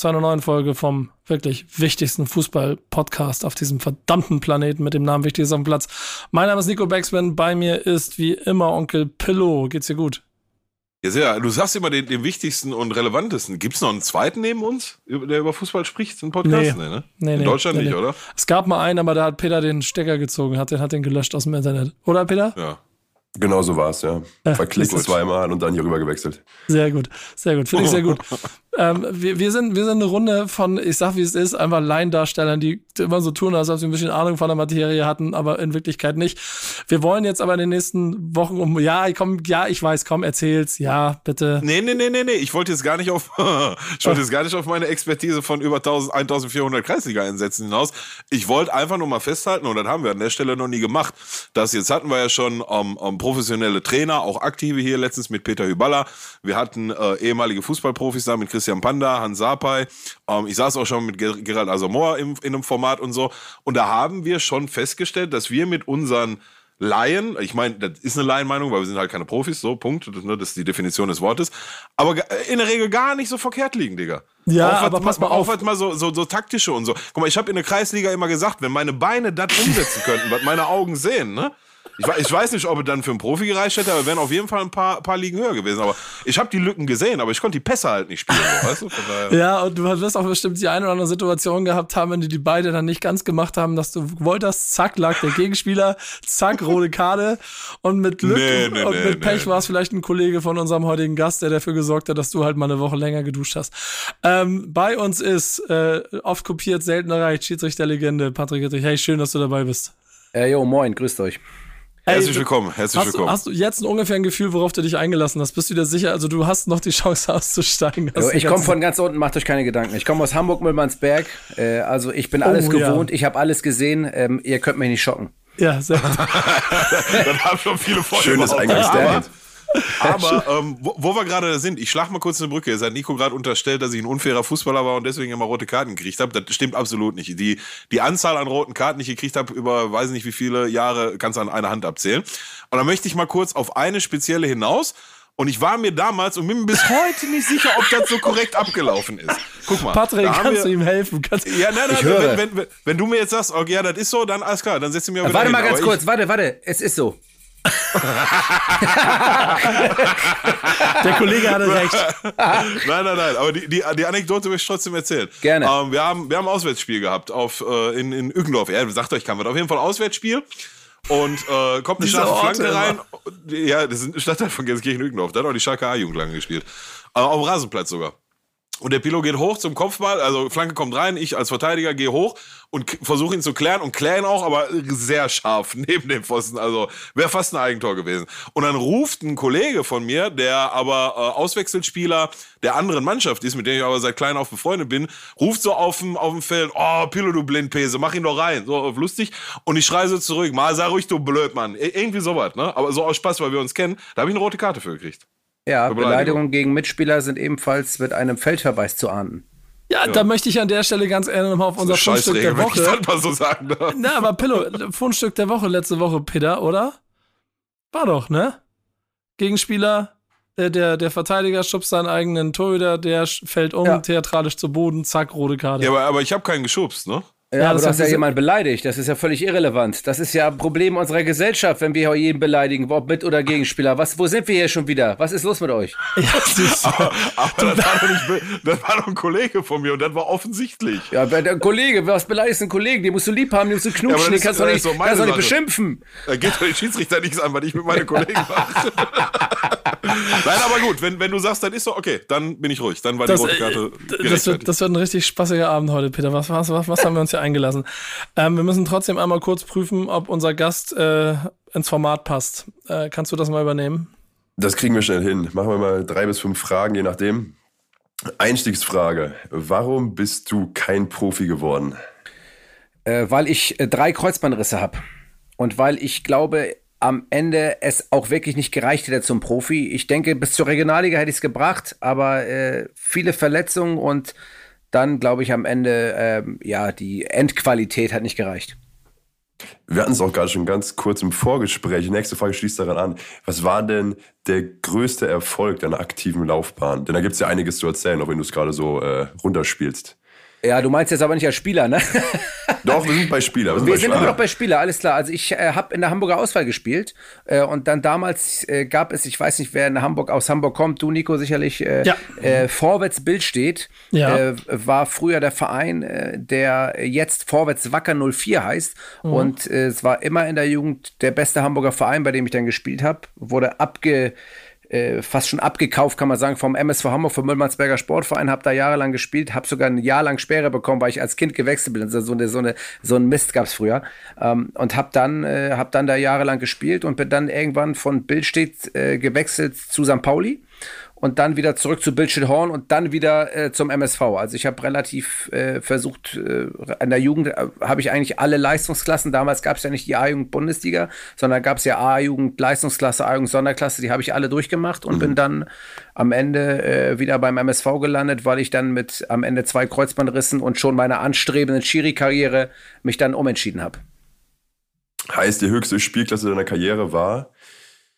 zu einer neuen Folge vom wirklich wichtigsten Fußball-Podcast auf diesem verdammten Planeten mit dem Namen Wichtiges auf dem Platz. Mein Name ist Nico Beckspin, bei mir ist wie immer Onkel Pillow. Geht's dir gut? Ja, sehr. Du sagst immer den, den wichtigsten und relevantesten. Gibt es noch einen zweiten neben uns, der über Fußball spricht, ein Podcast? Nee. Nee, ne? Nee, In nee, Deutschland nee, nicht, oder? Es gab mal einen, aber da hat Peter den Stecker gezogen, hat den, hat den gelöscht aus dem Internet. Oder Peter? Ja. Genau so war es, ja. Ja, Verklickt zweimal und dann hier rüber gewechselt. Sehr gut, sehr gut, finde ich sehr gut. ähm, wir, wir, sind, wir sind eine Runde von, ich sag wie es ist, einfach Laiendarstellern, die immer so tun, als ob sie ein bisschen Ahnung von der Materie hatten, aber in Wirklichkeit nicht. Wir wollen jetzt aber in den nächsten Wochen um, ja, komm, ja, ich weiß, komm, erzähl's, ja, bitte. Nee, nee, nee, nee, nee. Ich wollte jetzt gar nicht auf, ich wollte jetzt gar nicht auf meine Expertise von über 1000, 1400 Kreisliga-Einsätzen hinaus. Ich wollte einfach nur mal festhalten, und das haben wir an der Stelle noch nie gemacht, dass jetzt hatten wir ja schon ähm, ähm, professionelle Trainer, auch aktive hier letztens mit Peter Hyballa. Wir hatten äh, ehemalige Fußballprofis da mit Christian Panda, Hans Sapai. Ähm, ich saß auch schon mit Ger Gerald Asamoah im, in einem Format und so. Und da haben wir schon festgestellt, dass wir mit unseren Laien, ich meine, das ist eine Laienmeinung, weil wir sind halt keine Profis, so, Punkt, das, ne, das ist die Definition des Wortes, aber ga- in der Regel gar nicht so verkehrt liegen, Digga. Ja, was, aber pass mal auf. was mal so, so, so taktische und so. Guck mal, ich habe in der Kreisliga immer gesagt, wenn meine Beine das umsetzen könnten, was meine Augen sehen, ne? Ich, ich weiß nicht, ob es dann für einen Profi gereicht hätte, aber wären auf jeden Fall ein paar, paar Ligen höher gewesen. Aber ich habe die Lücken gesehen, aber ich konnte die Pässe halt nicht spielen, so, weißt du? Ja, und du wirst auch bestimmt die eine oder andere Situation gehabt haben, wenn die die beide dann nicht ganz gemacht haben, dass du wolltest, zack, lag der Gegenspieler, zack, rote Karte und mit Glück Nee, nee, und nee, mit Pech nee. war es vielleicht ein Kollege von unserem heutigen Gast, der dafür gesorgt hat, dass du halt mal eine Woche länger geduscht hast. Ähm, bei uns ist, äh, oft kopiert, selten erreicht, Schiedsrichterlegende Patrick Hittrich. Hey, schön, dass du dabei bist. Äh, jo, moin, grüßt euch. Herzlich du- willkommen, herzlich Hast du, willkommen. hast du jetzt ein ungefähr ein Gefühl, worauf du dich eingelassen hast? Bist du dir sicher? Also du hast noch die Chance auszusteigen. Jo, ich komme von ganz unten, macht euch keine Gedanken. Ich komme aus Hamburg, Müllmannsberg. Äh, also ich bin alles Oh, ja. gewohnt, ich habe alles gesehen. Ähm, ihr könnt mich nicht schocken. Ja, sehr gut. Dann haben schon viele Folgen Schönes. Eingangsstatement. Aber ähm, wo, wo wir gerade sind, ich schlag mal kurz eine Brücke. Jetzt hat Nico gerade unterstellt, dass ich ein unfairer Fußballer war und deswegen immer rote Karten gekriegt habe. Das stimmt absolut nicht. Die, die Anzahl an roten Karten, die ich gekriegt habe, über weiß nicht wie viele Jahre, kannst du an einer Hand abzählen. Und da möchte ich mal kurz auf eine spezielle hinaus. Und ich war mir damals und bin mir bis heute nicht sicher, ob das so korrekt abgelaufen ist. Guck mal. Patrick, kannst du wir- ihm helfen? Kannst, Ja, nein, nein, Ich wenn, höre. wenn, wenn, wenn du mir jetzt sagst, okay, ja, das ist so, dann alles klar, dann setz du mir Äh, wieder warte hin. mal ganz kurz, warte, warte. Es ist so. Der Kollege hatte recht. Nein, nein, nein, aber die, die, die Anekdote möchte ich trotzdem erzählen. Gerne. Ähm, wir, haben, wir haben ein Auswärtsspiel gehabt auf, äh, in, in Ückendorf. Ja, sagt euch, kann man auf jeden Fall Auswärtsspiel. Und äh, kommt eine Orte Flanke rein. immer. Ja, das ist ein Stadtteil von Gelsenkirchen-Ückendorf. Da hat auch die Schalke A-Jugend lange gespielt. Aber auf dem Rasenplatz sogar. Und der Pilo geht hoch zum Kopfball, also Flanke kommt rein, ich als Verteidiger gehe hoch und versuche ihn zu klären und kläre ihn auch, aber sehr scharf neben dem Pfosten. Also wäre fast ein Eigentor gewesen. Und dann ruft ein Kollege von mir, der aber äh, Auswechselspieler der anderen Mannschaft ist, mit dem ich aber seit klein auf befreundet bin, ruft so auf dem, auf dem Feld, oh, Pilo, du Blindpese, mach ihn doch rein. So lustig. Und ich schreie so zurück, mal sei ruhig, du Blödmann. Ir- Irgendwie sowas, ne? Aber so aus Spaß, weil wir uns kennen. Da habe ich eine rote Karte für gekriegt. Ja, Beleidigung. Beleidigungen gegen Mitspieler sind ebenfalls mit einem Feldverweis zu ahnden. Ja, da möchte ich an der Stelle ganz gerne nochmal auf unser Fundstück der Scheißregel, wenn ich Woche. das mal so sagen darf. Na, aber Pillow, Fundstück der Woche letzte Woche, Peter, oder? War doch, ne? Gegenspieler, der, der, der Verteidiger schubst seinen eigenen Torhüter, der fällt um, Ja. theatralisch zu Boden, zack, rote Karte. Ja, aber, aber ich habe keinen geschubst, ne? Ja, Ja, aber das du hast ja diese- jemand beleidigt. Das ist ja völlig irrelevant. Das ist ja ein Problem unserer Gesellschaft, wenn wir hier jeden beleidigen, ob mit oder Gegenspieler. Was, wo sind wir hier schon wieder? Was ist los mit euch? Ja, siehst du. Aber, aber das, war doch nicht, das war doch ein Kollege von mir und das war offensichtlich. Ja, der Kollege, was beleidigst einen Kollegen? Den musst du lieb haben, den musst du knutschen, das den ist- kannst du das ist nicht, kannst nicht beschimpfen. Da geht doch den Schiedsrichter nichts an, was ich mit meinen Kollegen mache. Nein, aber gut, wenn, wenn du sagst, dann ist so, okay, dann bin ich ruhig. Dann war die Das, rote äh, Karte das, wird, das wird ein richtig spaßiger Abend heute, Peter. Was, was, was, was haben wir uns eingelassen? Ähm, wir müssen trotzdem einmal kurz prüfen, ob unser Gast äh, ins Format passt. Äh, kannst du das mal übernehmen? Das kriegen wir schnell hin. Machen wir mal drei bis fünf Fragen, je nachdem. Einstiegsfrage. Warum bist du kein Profi geworden? Äh, weil ich äh, drei Kreuzbandrisse habe. und weil ich glaube, am Ende es auch wirklich nicht gereicht hätte zum Profi. Ich denke, bis zur Regionalliga hätte ich es gebracht, aber äh, viele Verletzungen und dann glaube ich am Ende, äh, ja, die Endqualität hat nicht gereicht. Wir hatten es auch gerade schon ganz kurz im Vorgespräch. Die nächste Frage schließt daran an. Was war denn der größte Erfolg deiner aktiven Laufbahn? Denn da gibt es ja einiges zu erzählen, auch wenn du es gerade so äh, runterspielst. Ja, du meinst jetzt aber nicht als Spieler, ne? Doch, wir sind bei Spieler. Wir sind, wir sind immer noch bei Spieler, alles klar. Also ich äh, habe in der Hamburger Auswahl gespielt äh, und dann damals äh, gab es, ich weiß nicht, wer in Hamburg aus Hamburg kommt, du Nico sicherlich, äh, ja. äh, Vorwärts Bild steht, ja. äh, war früher der Verein, äh, der jetzt Vorwärts Wacker 04 heißt mhm. und äh, es war immer in der Jugend der beste Hamburger Verein, bei dem ich dann gespielt habe, wurde abge äh, fast schon abgekauft, kann man sagen, vom MSV Hamburg, vom Müllmannsberger Sportverein, habe da jahrelang gespielt, habe sogar ein Jahr lang Sperre bekommen, weil ich als Kind gewechselt bin. Also so, eine, so, eine, so ein Mist gab's früher. Ähm, und habe dann, äh, hab dann da jahrelang gespielt und bin dann irgendwann von Billstedt äh, gewechselt zu St. Pauli und dann wieder zurück zu Bildschirm Horn und dann wieder äh, zum MSV. Also ich habe relativ äh, versucht, äh, in der Jugend äh, habe ich eigentlich alle Leistungsklassen. Damals gab es ja nicht die A-Jugend Bundesliga, sondern gab es ja A-Jugend Leistungsklasse, A-Jugend Sonderklasse. Die habe ich alle durchgemacht und mhm. bin dann am Ende äh, wieder beim MSV gelandet, weil ich dann mit am Ende zwei Kreuzbandrissen und schon meiner anstrebenden Schiri-Karriere mich dann umentschieden habe. Heißt, die höchste Spielklasse deiner Karriere war?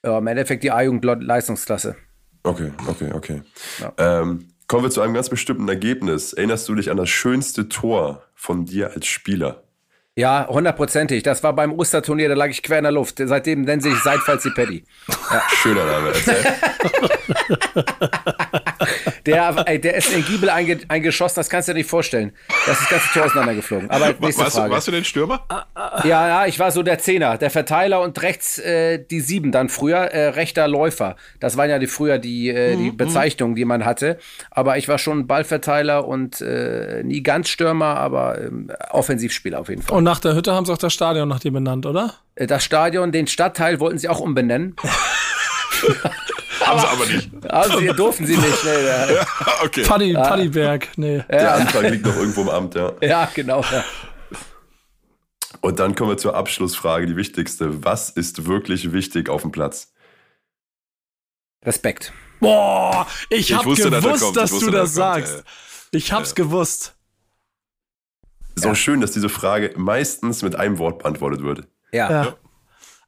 Ja, Im Endeffekt die A-Jugend Leistungsklasse. Okay, okay, okay. Ja. Ähm, kommen wir zu einem ganz bestimmten Ergebnis. Erinnerst du dich an das schönste Tor von dir als Spieler? Ja, hundertprozentig. Das war beim Osterturnier, da lag ich quer in der Luft. Seitdem nennen sie sich Seitfalls die Paddy. Ja. Schöner Name. der, ey, der ist in Giebel einge, eingeschossen, das kannst du dir nicht vorstellen. Das ist das ganze Tor auseinandergeflogen. Aber nächste warst, Frage. Du, warst du denn Stürmer? Ja, ja, ich war so der Zehner, der Verteiler und rechts äh, die Sieben dann früher, äh, rechter Läufer. Das waren ja die früher die, äh, die mhm, mhm. Bezeichnungen, die man hatte. Aber ich war schon Ballverteiler und äh, nie ganz Stürmer, aber ähm, Offensivspieler auf jeden Fall. Und nach der Hütte haben sie auch das Stadion nach dir benannt, oder? Äh, das Stadion, den Stadtteil wollten sie auch umbenennen. haben sie aber nicht. Haben sie, durften sie nicht. Nee, ja. okay. Paddy, Paddyberg, nee. Ja. Der Anfang liegt noch irgendwo im Amt, ja. Ja, genau. Ja. Und dann kommen wir zur Abschlussfrage, die wichtigste. Was ist wirklich wichtig auf dem Platz? Respekt. Boah, ich, ich hab wusste, gewusst, dass, dass wusste, du das sagst. Kommt, ich hab's ja. gewusst. So ja. schön, dass diese Frage meistens mit einem Wort beantwortet wird. Ja. ja.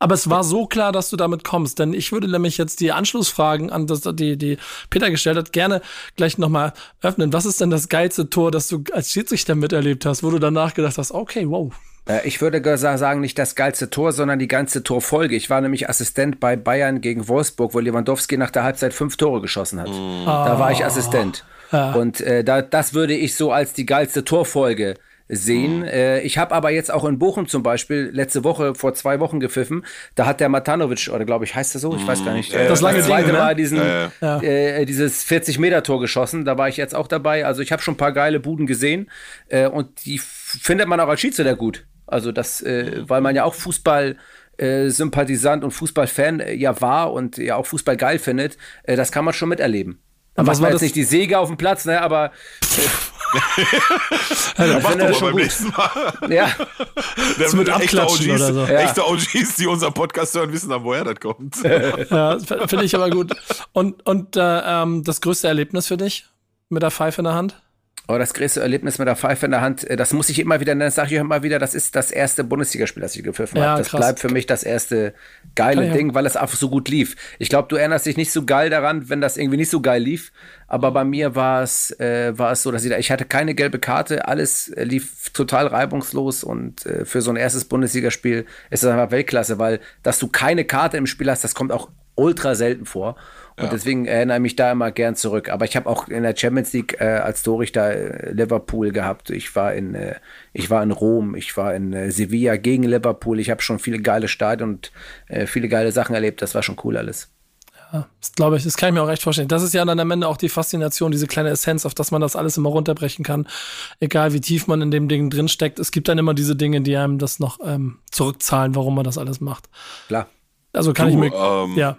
Aber es war so klar, dass du damit kommst, denn ich würde nämlich jetzt die Anschlussfragen an das, die, die Peter gestellt hat, gerne gleich nochmal öffnen. Was ist denn das geilste Tor, das du als Schiedsrichter miterlebt hast, wo du danach gedacht hast, okay, wow. Äh, ich würde sagen, nicht das geilste Tor, sondern die ganze Torfolge. Ich war nämlich Assistent bei Bayern gegen Wolfsburg, wo Lewandowski nach der Halbzeit fünf Tore geschossen hat. Oh. Da war ich Assistent. Ja. Und äh, da, das würde ich so als die geilste Torfolge sehen. Mhm. Äh, ich habe aber jetzt auch in Bochum zum Beispiel letzte Woche, vor zwei Wochen gepfiffen. Da hat der Matanovic, oder glaube ich, heißt er so? Ich weiß gar nicht. Äh, das lange das zweite Ding, ne? Diesen, ja. äh, dieses 40-Meter-Tor geschossen. Da war ich jetzt auch dabei. Also ich habe schon ein paar geile Buden gesehen. Äh, und die findet man auch als Schiedsrichter gut. Also das, äh, weil man ja auch Fußball äh, Sympathisant und Fußballfan äh, ja war und ja auch Fußball geil findet, äh, das kann man schon miterleben. Aber was war jetzt nicht die Säge auf dem Platz, ne, aber ja, mach doch mal beim gut. nächsten Mal. Ja. Das mit echte OGs, oder so. Ja. echte OGs, die unseren Podcast hören, wissen dann, woher das kommt. ja, finde ich aber gut. Und, und äh, ähm, das größte Erlebnis für dich mit der Pfeife in der Hand? Oh, das größte Erlebnis mit der Pfeife in der Hand, äh, das muss ich immer wieder nennen, das sage ich immer wieder, das ist das erste Bundesligaspiel, das ich gepfiffen ja, habe. Das krass. bleibt für mich das erste geile Ding, weil es einfach so gut lief. Ich glaube, du erinnerst dich nicht so geil daran, wenn das irgendwie nicht so geil lief. Aber bei mir war es, äh, war es so, dass ich, da, ich hatte keine gelbe Karte, alles äh, lief total reibungslos und äh, für so ein erstes Bundesligaspiel ist das einfach Weltklasse, weil dass du keine Karte im Spiel hast, das kommt auch ultra selten vor. Und ja. deswegen erinnere ich mich da immer gern zurück. Aber ich habe auch in der Champions League äh, als Torrichter äh, Liverpool gehabt. Ich war in, äh, ich war in Rom, ich war in äh, Sevilla gegen Liverpool. Ich habe schon viele geile Stadien und äh, viele geile Sachen erlebt. Das war schon cool alles. Ja, das glaube ich, das kann ich mir auch recht vorstellen. Das ist ja dann am Ende auch die Faszination, diese kleine Essenz, auf dass man das alles immer runterbrechen kann. Egal wie tief man in dem Ding drinsteckt. Es gibt dann immer diese Dinge, die einem das noch ähm, zurückzahlen, warum man das alles macht. Klar. Also kann du, ich mir, ähm, ja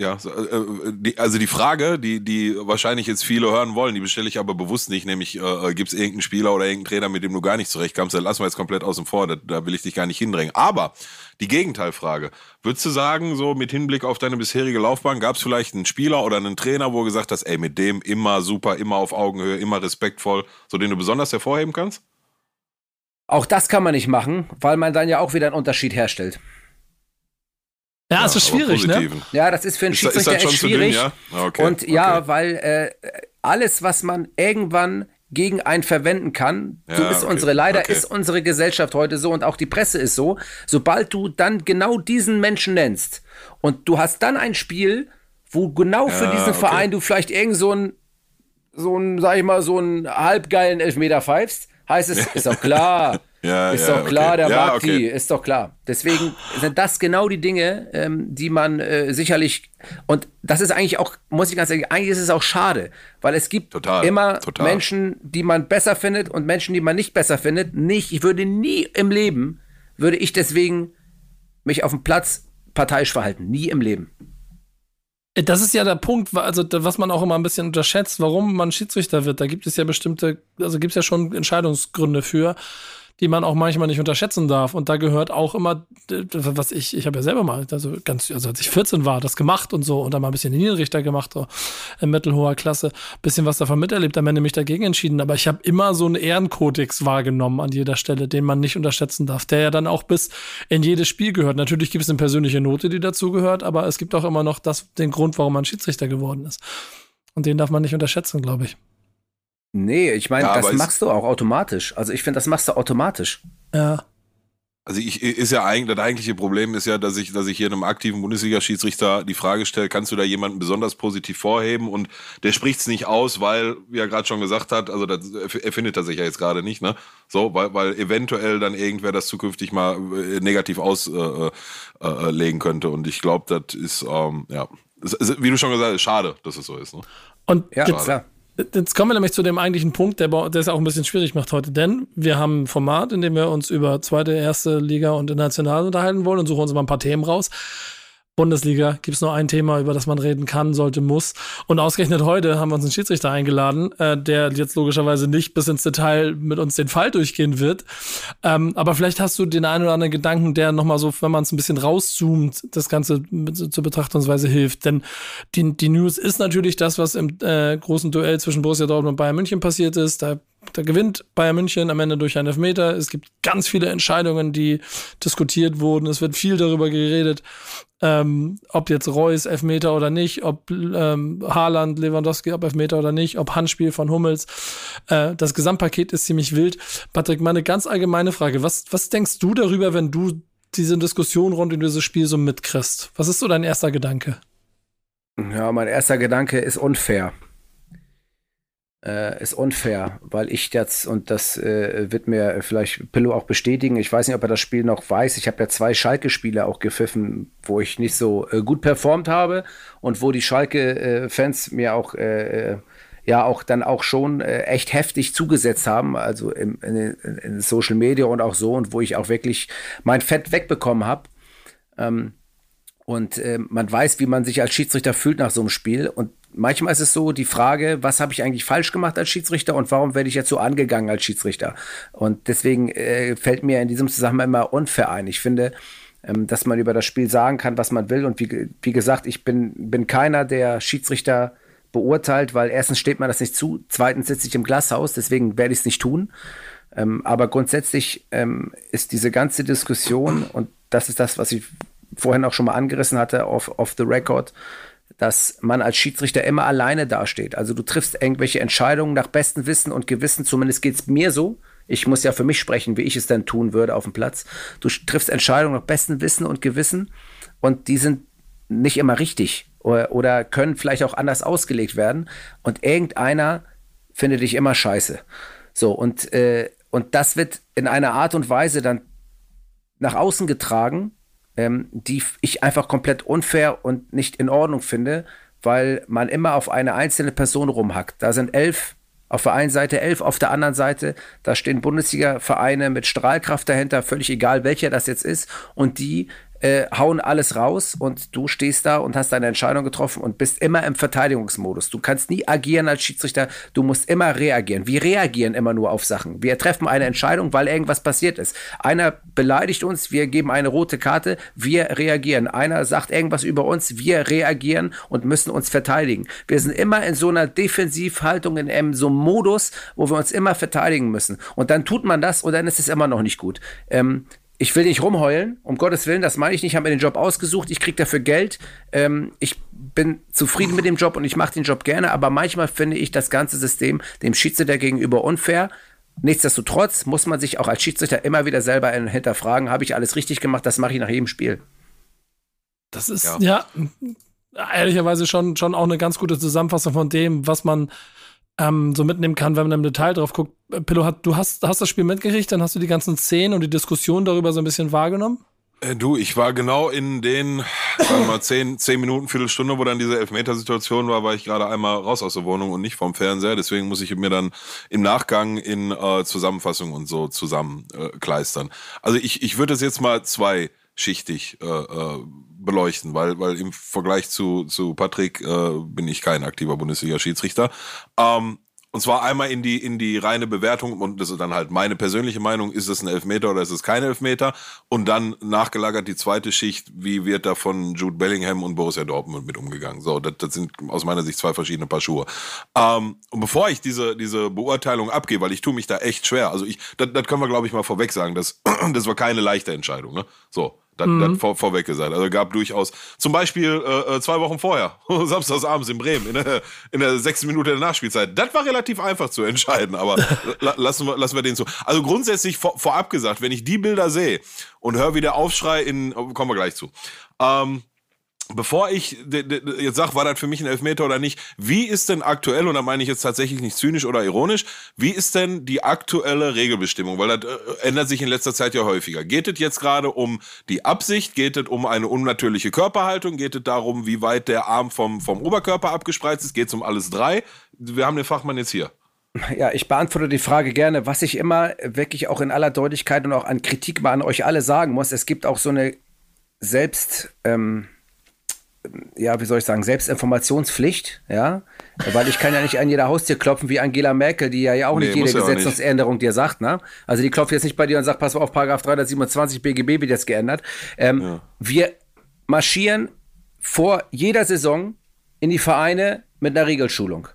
Ja, äh, also die Frage, die, die wahrscheinlich jetzt viele hören wollen, die bestelle ich aber bewusst nicht, nämlich äh, äh gibt es irgendeinen Spieler oder irgendeinen Trainer, mit dem du gar nicht zurechtkommst, dann lassen wir jetzt komplett außen vor, da, da will ich dich gar nicht hindrängen. Aber die Gegenteilfrage, würdest du sagen, so mit Hinblick auf deine bisherige Laufbahn, gab es vielleicht einen Spieler oder einen Trainer, wo du gesagt hast, ey, mit dem immer super, immer auf Augenhöhe, immer respektvoll, so den du besonders hervorheben kannst? Auch das kann man nicht machen, weil man dann ja auch wieder einen Unterschied herstellt. Ja, es ist schwierig, ne? Ja, das ist für einen Schiedsrichter echt schwierig. Dünn, ja? Okay, und ja, okay. weil äh, alles, was man irgendwann gegen einen verwenden kann. Ja, so ist okay, unsere, leider okay. ist unsere Gesellschaft heute so und auch die Presse ist so. Sobald du dann genau diesen Menschen nennst und du hast dann ein Spiel, wo genau ja, für diesen okay. Verein du vielleicht irgend so ein, so ein, sag ich mal, so einen halbgeilen Elfmeter pfeifst, heißt es, ist doch klar. Ja, ist ja, doch klar, okay. der ja, mag okay. die, ist doch klar. Deswegen sind das genau die Dinge, ähm, die man äh, sicherlich, und das ist eigentlich auch, muss ich ganz ehrlich, eigentlich ist es auch schade, weil es gibt total, immer total. Menschen, die man besser findet und Menschen, die man nicht besser findet. Nicht, ich würde nie im Leben, würde ich deswegen mich auf dem Platz parteiisch verhalten. Nie im Leben. Das ist ja der Punkt, also was man auch immer ein bisschen unterschätzt, warum man Schiedsrichter wird. Da gibt es ja bestimmte, also gibt es ja schon Entscheidungsgründe für die man auch manchmal nicht unterschätzen darf. Und da gehört auch immer, was ich, ich habe ja selber mal, also ganz, also als ich 14 war, das gemacht und so und dann mal ein bisschen den Niederrichter gemacht, so in mittelhoher Klasse, bisschen was davon miterlebt, am Ende mich dagegen entschieden. Aber ich habe immer so einen Ehrenkodex wahrgenommen an jeder Stelle, den man nicht unterschätzen darf, der ja dann auch bis in jedes Spiel gehört. Natürlich gibt es eine persönliche Note, die dazu gehört, aber es gibt auch immer noch das, den Grund, warum man Schiedsrichter geworden ist. Und den darf man nicht unterschätzen, glaube ich. Nee, ich meine, ja, das machst du auch automatisch. Also ich finde, das machst du automatisch. Ja. Also ich ist ja eigentlich das eigentliche Problem ist ja, dass ich dass ich hier einem aktiven Bundesliga-Schiedsrichter die Frage stelle, kannst du da jemanden besonders positiv vorheben und der spricht es nicht aus, weil wie er gerade schon gesagt hat, also das erfindet er sich ja jetzt gerade nicht, ne? So, weil weil eventuell dann irgendwer das zukünftig mal äh, negativ auslegen äh, äh, könnte und ich glaube, das ist ähm, ja, wie du schon gesagt hast, schade, dass es so ist. Ne? Und ja, klar. Jetzt kommen wir nämlich zu dem eigentlichen Punkt, der, es auch ein bisschen schwierig macht heute, denn wir haben ein Format, in dem wir uns über zweite, erste Liga und international unterhalten wollen und suchen uns mal ein paar Themen raus. Bundesliga gibt es nur ein Thema, über das man reden kann, sollte, muss. Und ausgerechnet heute haben wir uns einen Schiedsrichter eingeladen, äh, der jetzt logischerweise nicht bis ins Detail mit uns den Fall durchgehen wird. Ähm, aber vielleicht hast du den einen oder anderen Gedanken, der nochmal so, wenn man es ein bisschen rauszoomt, das Ganze zur Betrachtungsweise hilft. Denn die, die News ist natürlich das, was im äh, großen Duell zwischen Borussia Dortmund und Bayern München passiert ist. Da da gewinnt Bayern München am Ende durch einen Elfmeter. Es gibt ganz viele Entscheidungen, die diskutiert wurden. Es wird viel darüber geredet, ähm, ob jetzt Reus Elfmeter oder nicht, ob ähm, Haaland, Lewandowski, ob Elfmeter oder nicht, ob Handspiel von Hummels. Äh, das Gesamtpaket ist ziemlich wild. Patrick, meine ganz allgemeine Frage. Was, was denkst du darüber, wenn du diese Diskussion rund um dieses Spiel so mitkriegst? Was ist so dein erster Gedanke? Ja, mein erster Gedanke ist unfair äh, ist unfair, weil ich jetzt, und das äh, wird mir vielleicht Pillow auch bestätigen, ich weiß nicht, ob er das Spiel noch weiß, ich habe ja zwei Schalke-Spiele auch gepfiffen, wo ich nicht so äh, gut performt habe und wo die Schalke-Fans mir auch äh, äh, ja auch dann auch schon äh, echt heftig zugesetzt haben, also im, in, in, Social Media und auch so, und wo ich auch wirklich mein Fett wegbekommen habe. Ähm, und äh, man weiß, wie man sich als Schiedsrichter fühlt nach so einem Spiel. Und manchmal ist es so die Frage, was habe ich eigentlich falsch gemacht als Schiedsrichter und warum werde ich jetzt so angegangen als Schiedsrichter? Und deswegen äh, fällt mir in diesem Zusammenhang immer unfair ein. Ich finde, ähm, dass man über das Spiel sagen kann, was man will. Und wie, wie gesagt, ich bin, bin keiner, der Schiedsrichter beurteilt, weil erstens steht mir das nicht zu, zweitens sitze ich im Glashaus, deswegen werde ich es nicht tun. Ähm, aber grundsätzlich ähm, ist diese ganze Diskussion, und das ist das, was ich vorhin auch schon mal angerissen hatte, off, off the record, dass man als Schiedsrichter immer alleine dasteht. Also du triffst irgendwelche Entscheidungen nach bestem Wissen und Gewissen, zumindest geht es mir so. Ich muss ja für mich sprechen, wie ich es dann tun würde auf dem Platz. Du triffst Entscheidungen nach bestem Wissen und Gewissen und die sind nicht immer richtig oder, oder können vielleicht auch anders ausgelegt werden. Und irgendeiner findet dich immer scheiße. So, und, äh, und das wird in einer Art und Weise dann nach außen getragen, ähm, die ich einfach komplett unfair und nicht in Ordnung finde, weil man immer auf eine einzelne Person rumhackt. Da sind elf auf der einen Seite, elf auf der anderen Seite. Da stehen Bundesliga-Vereine mit Strahlkraft dahinter, völlig egal, welcher das jetzt ist. Und die äh, hauen alles raus und du stehst da und hast deine Entscheidung getroffen und bist immer im Verteidigungsmodus. Du kannst nie agieren als Schiedsrichter, du musst immer reagieren. Wir reagieren immer nur auf Sachen. Wir treffen eine Entscheidung, weil irgendwas passiert ist. Einer beleidigt uns, wir geben eine rote Karte, wir reagieren. Einer sagt irgendwas über uns, wir reagieren und müssen uns verteidigen. Wir sind immer in so einer Defensivhaltung, in einem so einem Modus, wo wir uns immer verteidigen müssen. Und dann tut man das und dann ist es immer noch nicht gut. Ähm, ich will nicht rumheulen, um Gottes Willen, das meine ich nicht. Ich habe mir den Job ausgesucht, ich kriege dafür Geld. Ähm, ich bin zufrieden mit dem Job und ich mache den Job gerne, aber manchmal finde ich das ganze System dem Schiedsrichter gegenüber unfair. Nichtsdestotrotz muss man sich auch als Schiedsrichter immer wieder selber hinterfragen, habe ich alles richtig gemacht? Das mache ich nach jedem Spiel. Das ist ja, ja ehrlicherweise schon, schon auch eine ganz gute Zusammenfassung von dem, was man ähm, so mitnehmen kann, wenn man im Detail drauf guckt. Pillow, du hast, hast das Spiel mitgekriegt, dann hast du die ganzen Szenen und die Diskussion darüber so ein bisschen wahrgenommen? Äh, du, ich war genau in den, sagen wir mal, zehn, zehn Minuten, Viertelstunde, wo dann diese Elfmetersituation war, war ich gerade einmal raus aus der Wohnung und nicht vom Fernseher. Deswegen muss ich mir dann im Nachgang in äh, Zusammenfassung und so zusammenkleistern. Äh, also ich, ich würde es jetzt mal zweischichtig äh, äh, beleuchten, weil, weil im Vergleich zu, zu Patrick äh, bin ich kein aktiver Bundesliga-Schiedsrichter. Ähm, und zwar einmal in die, in die reine Bewertung, und das ist dann halt meine persönliche Meinung, ist es ein Elfmeter oder ist es kein Elfmeter? Und dann nachgelagert die zweite Schicht, wie wird da von Jude Bellingham und Borussia Dortmund mit umgegangen? So, das, das sind aus meiner Sicht zwei verschiedene Paar Schuhe. Ähm, und bevor ich diese, diese Beurteilung abgehe, weil ich tue mich da echt schwer, also ich, das, das können wir glaube ich mal vorweg sagen, das, das war keine leichte Entscheidung, ne? So. Das, mhm. das vor, vorweg gesagt. Also gab durchaus, zum Beispiel äh, äh zwei Wochen vorher, samstagsabends in Bremen, in der, in der sechsten Minute der Nachspielzeit. Das war relativ einfach zu entscheiden, aber lassen, wir, lassen wir den zu. Also grundsätzlich vor, vorab gesagt, wenn ich die Bilder sehe und höre, wie der Aufschrei in, kommen wir gleich zu, ähm, bevor ich jetzt sage, war das für mich ein Elfmeter oder nicht, wie ist denn aktuell, und da meine ich jetzt tatsächlich nicht zynisch oder ironisch, wie ist denn die aktuelle Regelbestimmung? Weil das äh, ändert sich in letzter Zeit ja häufiger. Geht es jetzt gerade um die Absicht? Geht es um eine unnatürliche Körperhaltung? Geht es darum, wie weit der Arm vom, vom Oberkörper abgespreizt ist? Geht es um alles drei? Wir haben den Fachmann jetzt hier. Ja, ich beantworte die Frage gerne. Was ich immer wirklich auch in aller Deutlichkeit und auch an Kritik mal an euch alle sagen muss, es gibt auch so eine Selbst... Ähm ja, wie soll ich sagen, Selbstinformationspflicht, ja, weil ich kann ja nicht an jeder Haustür klopfen wie Angela Merkel, die ja, ja auch nee, nicht jede Gesetzesänderung dir sagt, ne? Also die klopft jetzt nicht bei dir und sagt, pass auf, Paragraph 327 BGB wird jetzt geändert. Ähm, ja. Wir marschieren vor jeder Saison in die Vereine mit einer Regelschulung.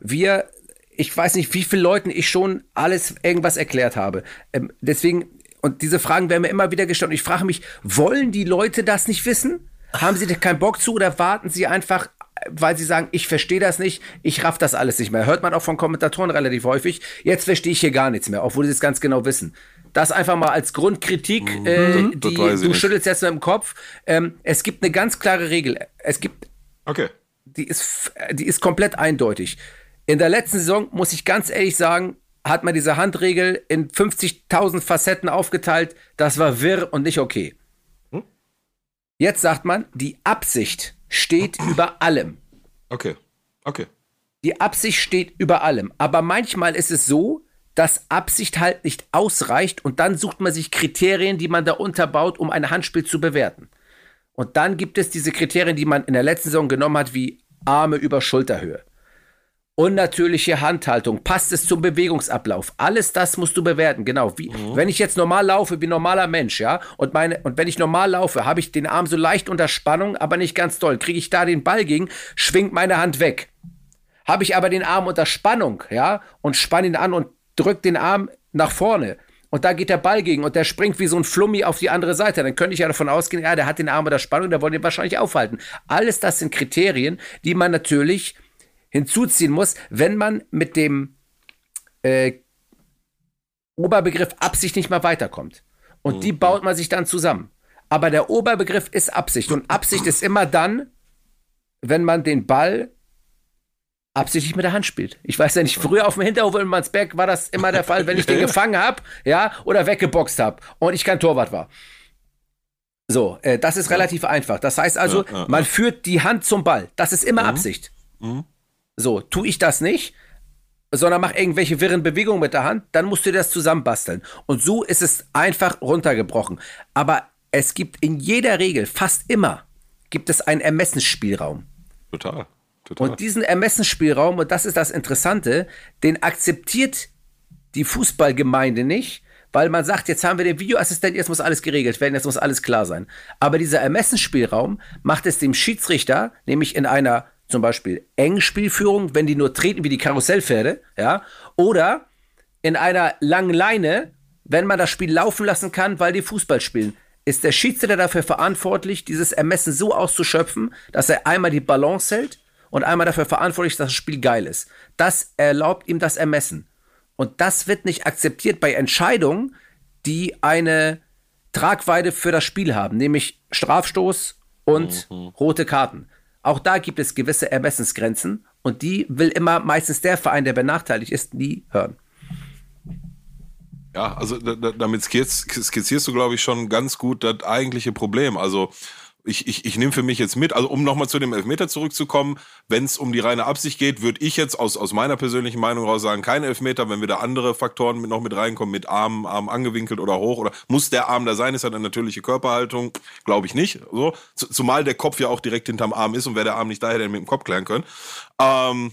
Wir, ich weiß nicht, wie vielen Leuten ich schon alles irgendwas erklärt habe. Ähm, deswegen, und diese Fragen werden mir immer wieder gestellt. Und ich frage mich, wollen die Leute das nicht wissen? Haben Sie da keinen Bock zu oder warten Sie einfach, weil Sie sagen, ich verstehe das nicht, ich raff das alles nicht mehr. Hört man auch von Kommentatoren relativ häufig. Jetzt verstehe ich hier gar nichts mehr, obwohl Sie es ganz genau wissen. Das einfach mal als Grundkritik, mhm. äh, die du nicht. schüttelst jetzt im Kopf. Ähm, es gibt eine ganz klare Regel. Es gibt. Okay. Die ist, die ist komplett eindeutig. In der letzten Saison, muss ich ganz ehrlich sagen, hat man diese Handregel in 50.000 Facetten aufgeteilt. Das war wirr und nicht okay. Jetzt sagt man, die Absicht steht über allem. Okay. Okay. Die Absicht steht über allem. Aber manchmal ist es so, dass Absicht halt nicht ausreicht und dann sucht man sich Kriterien, die man da unterbaut, um ein Handspiel zu bewerten. Und dann gibt es diese Kriterien, die man in der letzten Saison genommen hat, wie Arme über Schulterhöhe. Unnatürliche Handhaltung, passt es zum Bewegungsablauf? Alles das musst du bewerten, genau. Wie, mhm. Wenn ich jetzt normal laufe, wie normaler Mensch, ja, und, meine, und wenn ich normal laufe, habe ich den Arm so leicht unter Spannung, aber nicht ganz doll. Kriege ich da den Ball gegen, schwingt meine Hand weg. Habe ich aber den Arm unter Spannung, ja, und spann ihn an und drück den Arm nach vorne, und da geht der Ball gegen und der springt wie so ein Flummi auf die andere Seite. Dann könnte ich ja davon ausgehen, ja, der hat den Arm unter Spannung, der wollte ihn wahrscheinlich aufhalten. Alles das sind Kriterien, die man natürlich hinzuziehen muss, wenn man mit dem äh, Oberbegriff Absicht nicht mehr weiterkommt. Und mhm. die baut man sich dann zusammen. Aber der Oberbegriff ist Absicht. Und Absicht ist immer dann, wenn man den Ball absichtlich mit der Hand spielt. Ich weiß ja nicht, früher auf dem Hinterhof in Mansberg war das immer der Fall, wenn ich den gefangen habe, ja, oder weggeboxt habe und ich kein Torwart war. So, äh, das ist relativ einfach. Das heißt also, ja, ja, man führt die Hand zum Ball. Das ist immer mhm. Absicht. Mhm. So, tue ich das nicht, sondern mach irgendwelche wirren Bewegungen mit der Hand, dann musst du das zusammenbasteln. Und so ist es einfach runtergebrochen. Aber es gibt in jeder Regel, fast immer, gibt es einen Ermessensspielraum. Total. Total. Und diesen Ermessensspielraum, und das ist das Interessante, den akzeptiert die Fußballgemeinde nicht, weil man sagt, jetzt haben wir den Videoassistent, jetzt muss alles geregelt werden, jetzt muss alles klar sein. Aber dieser Ermessensspielraum macht es dem Schiedsrichter, nämlich in einer zum Beispiel engen Spielführung, wenn die nur treten wie die Karussellpferde, ja, oder in einer langen Leine, wenn man das Spiel laufen lassen kann, weil die Fußball spielen, ist der Schiedsrichter dafür verantwortlich, dieses Ermessen so auszuschöpfen, dass er einmal die Balance hält und einmal dafür verantwortlich, dass das Spiel geil ist. Das erlaubt ihm das Ermessen. Und das wird nicht akzeptiert bei Entscheidungen, die eine Tragweite für das Spiel haben, nämlich Strafstoß und mhm. rote Karten. Auch da gibt es gewisse Ermessensgrenzen und die will immer meistens der Verein, der benachteiligt ist, nie hören. Ja, also damit skizzierst du, glaube ich, schon ganz gut das eigentliche Problem. Also ich, ich, ich nehme für mich jetzt mit, also um nochmal zu dem Elfmeter zurückzukommen, wenn es um die reine Absicht geht, würde ich jetzt aus, aus meiner persönlichen Meinung raus sagen, kein Elfmeter, wenn wir da andere Faktoren mit, noch mit reinkommen, mit Arm, Arm angewinkelt oder hoch oder muss der Arm da sein, ist halt eine natürliche Körperhaltung, glaube ich nicht. So. Zumal der Kopf ja auch direkt hinterm Arm ist und wäre der Arm nicht da, hätte er mit dem Kopf klären können. Ähm,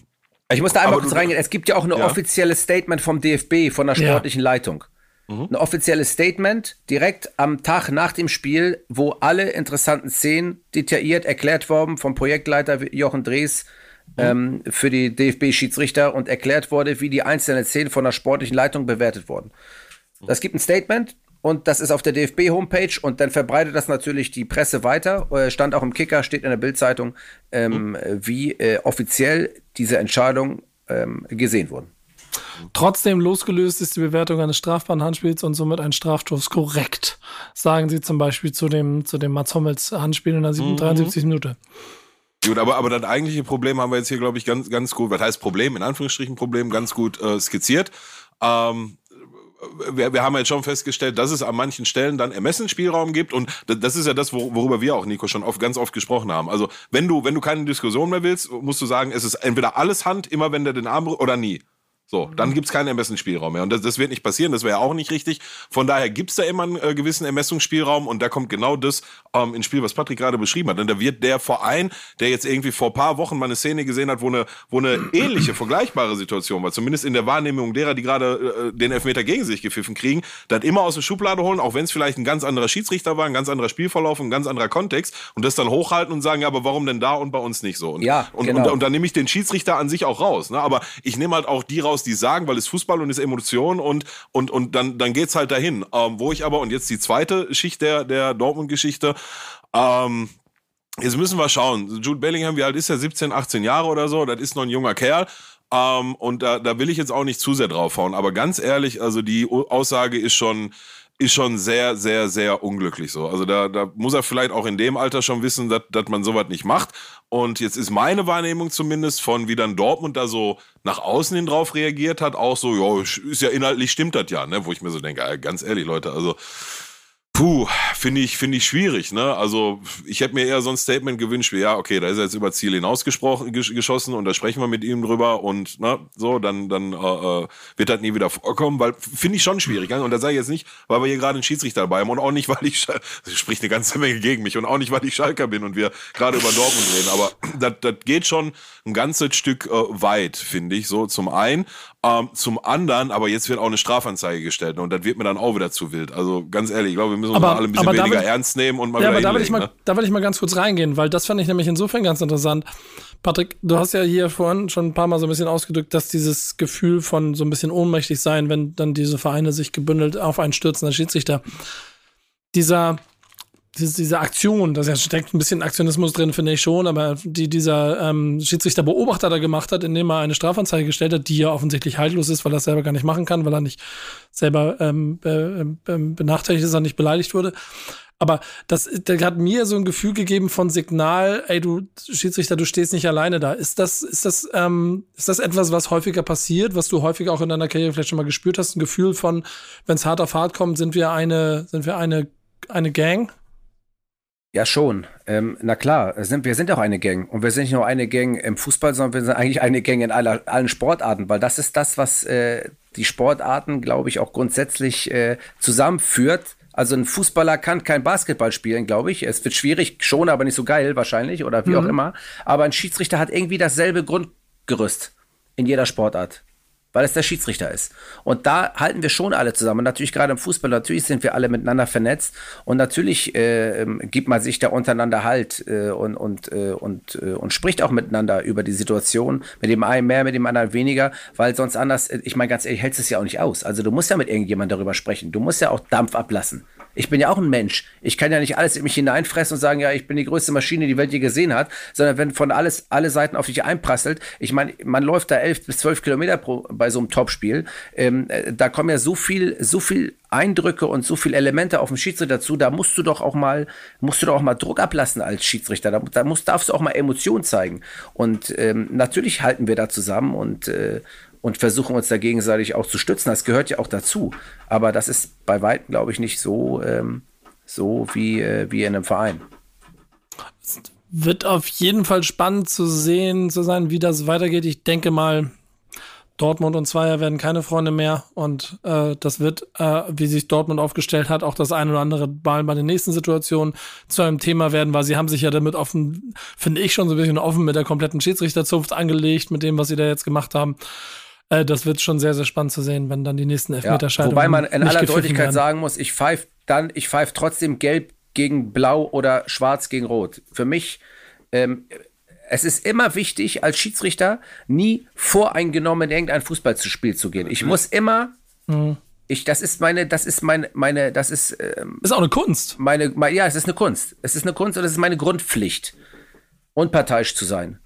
ich muss da einmal kurz reingehen. Es gibt ja auch ein ja? offizielles Statement vom DFB, von der sportlichen ja. Leitung. Mhm. Ein offizielles Statement direkt am Tag nach dem Spiel, wo alle interessanten Szenen detailliert erklärt wurden vom Projektleiter Jochen Drees mhm. ähm, für die DFB-Schiedsrichter und erklärt wurde, wie die einzelnen Szenen von der sportlichen Leitung bewertet wurden. Das gibt ein Statement, und das ist auf der DFB-Homepage und dann verbreitet das natürlich die Presse weiter. Äh, stand auch im Kicker, steht in der Bildzeitung, ähm, mhm. wie äh, offiziell diese Entscheidung ähm, gesehen wurden. Trotzdem losgelöst ist die Bewertung eines strafbaren Handspiels und somit ein Strafstoß korrekt. Sagen Sie zum Beispiel zu dem, zu dem Mats Hummels Handspiel in der 73. Mhm. Minute. Gut, aber, aber das eigentliche Problem haben wir jetzt hier, glaube ich, ganz, ganz gut, was heißt Problem, in Anführungsstrichen Problem, ganz gut äh, skizziert. Ähm, wir, wir haben jetzt schon festgestellt, dass es an manchen Stellen dann Ermessensspielraum gibt und das ist ja das, worüber wir auch, Nico, schon oft, ganz oft gesprochen haben. Also wenn du, wenn du keine Diskussion mehr willst, musst du sagen, es ist entweder alles Hand, immer wenn der den Arm oder nie. So, dann gibt's keinen Ermessensspielraum mehr. Und das, das wird nicht passieren, das wäre auch nicht richtig. Von daher gibt's da immer einen äh, gewissen Ermessungsspielraum und da kommt genau das ähm, ins Spiel, was Patrick gerade beschrieben hat. Und da wird der Verein, der jetzt irgendwie vor paar Wochen mal eine Szene gesehen hat, wo eine, wo eine ähnliche, vergleichbare Situation war, zumindest in der Wahrnehmung derer, die gerade äh, den Elfmeter gegen sich gepfiffen kriegen, das immer aus der Schublade holen, auch wenn es vielleicht ein ganz anderer Schiedsrichter war, ein ganz anderer Spielverlauf, ein ganz anderer Kontext und das dann hochhalten und sagen, ja, aber warum denn da und bei uns nicht so? Und, ja, und, genau. und, und dann nehme ich den Schiedsrichter an sich auch raus. Ne? Aber ich nehme halt auch die raus, raus, die sagen, weil es Fußball und es Emotion und, und, und dann, dann geht's halt dahin. Ähm, wo ich aber, und jetzt die zweite Schicht der, der Dortmund-Geschichte, ähm, Jetzt müssen wir schauen. Jude Bellingham, wie alt ist er? 17, 18 Jahre oder so. Das ist noch ein junger Kerl. Ähm, und da, da will ich jetzt auch nicht zu sehr draufhauen. Aber ganz ehrlich, also die Aussage ist schon, ist schon sehr, sehr, sehr unglücklich so. Also da, da muss er vielleicht auch in dem Alter schon wissen, dass, dass man sowas nicht macht. Und jetzt ist meine Wahrnehmung zumindest von, wie dann Dortmund da so nach außen hin drauf reagiert hat, auch so, ja, ist ja inhaltlich stimmt das ja, ne? Wo ich mir so denke, ganz ehrlich, Leute, also Puh, finde ich, finde ich schwierig, ne? Also, ich hätte mir eher so ein Statement gewünscht, wie, ja, okay, da ist er jetzt über Ziel hinaus geschossen und da sprechen wir mit ihm drüber und, ne, so, dann, dann, äh, äh wird das nie wieder vorkommen, weil, finde ich schon schwierig, ne? Und da sage ich jetzt nicht, weil wir hier gerade einen Schiedsrichter dabei haben und auch nicht, weil ich, das spricht eine ganze Menge gegen mich und auch nicht, weil ich Schalker bin und wir gerade über Dortmund reden, aber das, das geht schon ein ganzes Stück äh, weit, finde ich, so, zum einen. Ähm, zum anderen, aber jetzt wird auch eine Strafanzeige gestellt und das wird mir dann auch wieder zu wild. Also ganz ehrlich, ich glaube, wir müssen uns aber, alle ein bisschen weniger will, ernst nehmen und mal Ja, aber da will, ich mal, ne? da will ich mal ganz kurz reingehen, weil das fand ich nämlich insofern ganz interessant. Patrick, du hast ja hier vorhin schon ein paar Mal so ein bisschen ausgedrückt, dass dieses Gefühl von so ein bisschen ohnmächtig sein, wenn dann diese Vereine sich gebündelt auf einen stürzen, der Schiedsrichter. Dieser, diese, diese Aktion, da steckt ein bisschen Aktionismus drin, finde ich schon, aber die dieser ähm, Schiedsrichter Beobachter da gemacht hat, indem er eine Strafanzeige gestellt hat, die ja offensichtlich haltlos ist, weil er es selber gar nicht machen kann, weil er nicht selber ähm, äh, äh, benachteiligt ist, er nicht beleidigt wurde. Aber das, das hat mir so ein Gefühl gegeben von Signal, ey, du Schiedsrichter, du stehst nicht alleine da. Ist das, ist das, ähm, ist das etwas, was häufiger passiert, was du häufiger auch in deiner Karriere vielleicht schon mal gespürt hast? Ein Gefühl von, wenn es hart auf hart kommt, sind wir eine, sind wir eine, eine Gang? Ja, schon. Ähm, na klar, sind, wir sind auch eine Gang. Und wir sind nicht nur eine Gang im Fußball, sondern wir sind eigentlich eine Gang in aller, allen Sportarten, weil das ist das, was äh, die Sportarten, glaube ich, auch grundsätzlich äh, zusammenführt. Also ein Fußballer kann kein Basketball spielen, glaube ich. Es wird schwierig, schon, aber nicht so geil wahrscheinlich oder wie mhm. auch immer. Aber ein Schiedsrichter hat irgendwie dasselbe Grundgerüst in jeder Sportart weil es der Schiedsrichter ist. Und da halten wir schon alle zusammen. Und natürlich gerade im Fußball, natürlich sind wir alle miteinander vernetzt und natürlich äh, ähm, gibt man sich da untereinander Halt äh, und, und, äh, und, äh, und spricht auch miteinander über die Situation, mit dem einen mehr, mit dem anderen weniger, weil sonst anders, äh, ich meine ganz ehrlich, hältst es ja auch nicht aus. Also du musst ja mit irgendjemandem darüber sprechen. Du musst ja auch Dampf ablassen. Ich bin ja auch ein Mensch. Ich kann ja nicht alles in mich hineinfressen und sagen, ja, ich bin die größte Maschine, die die Welt je gesehen hat, sondern wenn von alles, alle Seiten auf dich einprasselt, ich meine, man läuft da elf bis zwölf Kilometer pro, bei so einem Topspiel, ähm, äh, da kommen ja so viel, so viel Eindrücke und so viele Elemente auf dem Schiedsrichter zu, da musst du doch auch mal, musst du doch auch mal Druck ablassen als Schiedsrichter. Da, da musst, darfst du auch mal Emotionen zeigen. Und ähm, natürlich halten wir da zusammen und äh, und versuchen uns da gegenseitig auch zu stützen. Das gehört ja auch dazu. Aber das ist bei weitem, glaube ich, nicht so, ähm, so wie, äh, wie in einem Verein. Es wird auf jeden Fall spannend zu sehen, zu sein, wie das weitergeht. Ich denke mal, Dortmund und Zweier werden keine Freunde mehr und äh, das wird, äh, wie sich Dortmund aufgestellt hat, auch das ein oder andere Mal bei den nächsten Situationen zu einem Thema werden, weil sie haben sich ja damit offen, finde ich schon so ein bisschen offen mit der kompletten Schiedsrichterzunft angelegt, mit dem, was sie da jetzt gemacht haben. Äh, das wird schon sehr, sehr spannend zu sehen, wenn dann die nächsten Elfmeterscheidungen. Ja, wobei man in aller Deutlichkeit werden. sagen muss, ich pfeife dann, ich pfeife trotzdem gelb gegen blau oder schwarz gegen rot. Für mich, ähm, es ist immer wichtig, als Schiedsrichter nie voreingenommen in irgendein Fußballspiel zu gehen. Ich muss immer. Mhm. Ich, das ist meine, das ist meine, meine, das ist. Ähm, ist auch eine Kunst. Meine, meine, ja, es ist eine Kunst. Es ist eine Kunst und es ist meine Grundpflicht, unparteiisch zu sein.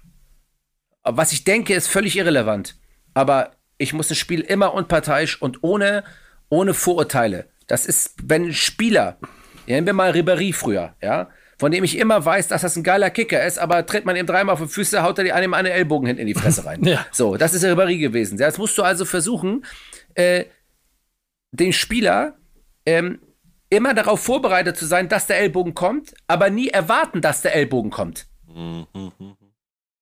Was ich denke, ist völlig irrelevant aber ich muss das Spiel immer unparteiisch und ohne, ohne Vorurteile. Das ist, wenn ein Spieler, nehmen wir mal Ribéry früher, ja, von dem ich immer weiß, dass das ein geiler Kicker ist, aber tritt man ihm dreimal auf die Füße, haut er einem einen Ellbogen hinten in die Fresse rein. ja. So, das ist Ribéry gewesen. Jetzt musst du also versuchen, äh, den Spieler ähm, immer darauf vorbereitet zu sein, dass der Ellbogen kommt, aber nie erwarten, dass der Ellbogen kommt. Mhm.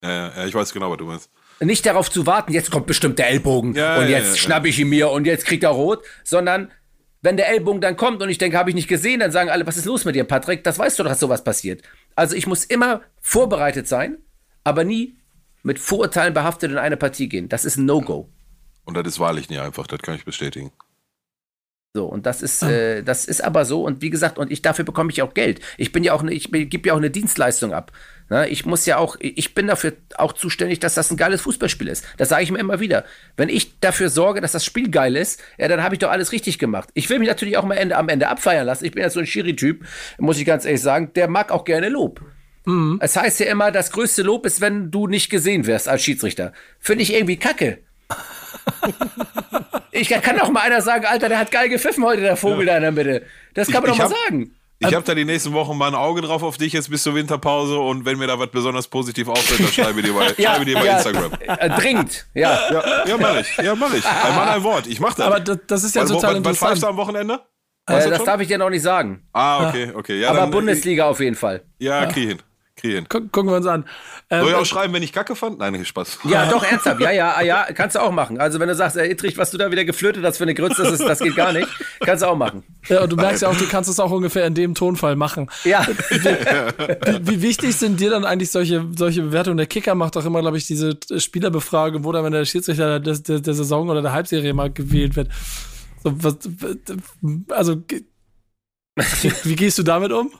Ja, ja, ich weiß genau, was du meinst nicht darauf zu warten, jetzt kommt bestimmt der Ellbogen ja, und jetzt ja, ja, schnapp ich ihn mir und jetzt kriegt er rot, sondern wenn der Ellbogen dann kommt und ich denke, habe ich nicht gesehen, dann sagen alle, was ist los mit dir, Patrick? Das weißt du doch, dass sowas passiert. Also ich muss immer vorbereitet sein, aber nie mit Vorurteilen behaftet in eine Partie gehen. Das ist ein No-Go. Und das ist wahrlich nicht einfach, das kann ich bestätigen. So, und das ist, ah. äh, das ist aber so. Und wie gesagt, und ich dafür bekomme ich auch Geld. Ich bin ja auch, ne, ich gebe ja auch eine Dienstleistung ab. Ne? Ich muss ja auch, ich bin dafür auch zuständig, dass das ein geiles Fußballspiel ist. Das sage ich mir immer wieder. Wenn ich dafür sorge, dass das Spiel geil ist, ja, dann habe ich doch alles richtig gemacht. Ich will mich natürlich auch mal Ende, am Ende abfeiern lassen. Ich bin ja so ein Schiri-Typ, muss ich ganz ehrlich sagen, der mag auch gerne Lob. Mhm. Es heißt ja immer, das größte Lob ist, wenn du nicht gesehen wirst als Schiedsrichter. Finde ich irgendwie kacke. ich kann doch mal einer sagen, Alter, der hat geil gepfiffen heute, der Vogel ja. da in der Mitte. Das kann man doch mal hab, sagen. Ich habe da die nächsten Wochen mal ein Auge drauf auf dich jetzt bis zur Winterpause und wenn mir da was besonders positiv auffällt, dann schreibe ich dir bei, ja, schreibe dir bei ja, Instagram. Äh, dringend, ja. Ja, ja mach ich. Ja, mach ich. Ein Mann, ein Wort. Ich mach das. Aber das, das ist ja Weil, total was, interessant. Was du am Wochenende? Äh, das darf ich dir noch nicht sagen. Ah, okay, okay. Ja, Aber dann, Bundesliga auf jeden Fall. Ja, krieg hin kriegen. gucken wir uns an. Ähm, Soll ich auch schreiben, wenn ich Kacke fand? Nein, Spaß. Ja, doch, ernsthaft. Ja, ja, ja, kannst du auch machen. Also, wenn du sagst, ey, Ittrich, was du da wieder geflötet hast für eine Grütze, das, ist, das geht gar nicht, kannst du auch machen. Ja, und du merkst ja auch, du kannst es auch ungefähr in dem Tonfall machen. Ja. Wie, wie, wie wichtig sind dir dann eigentlich solche, solche Bewertungen? Der Kicker macht doch immer, glaube ich, diese Spielerbefragung, wo dann, wenn der Schiedsrichter der, der, der Saison oder der Halbserie mal gewählt wird. So, was, also, wie gehst du damit um?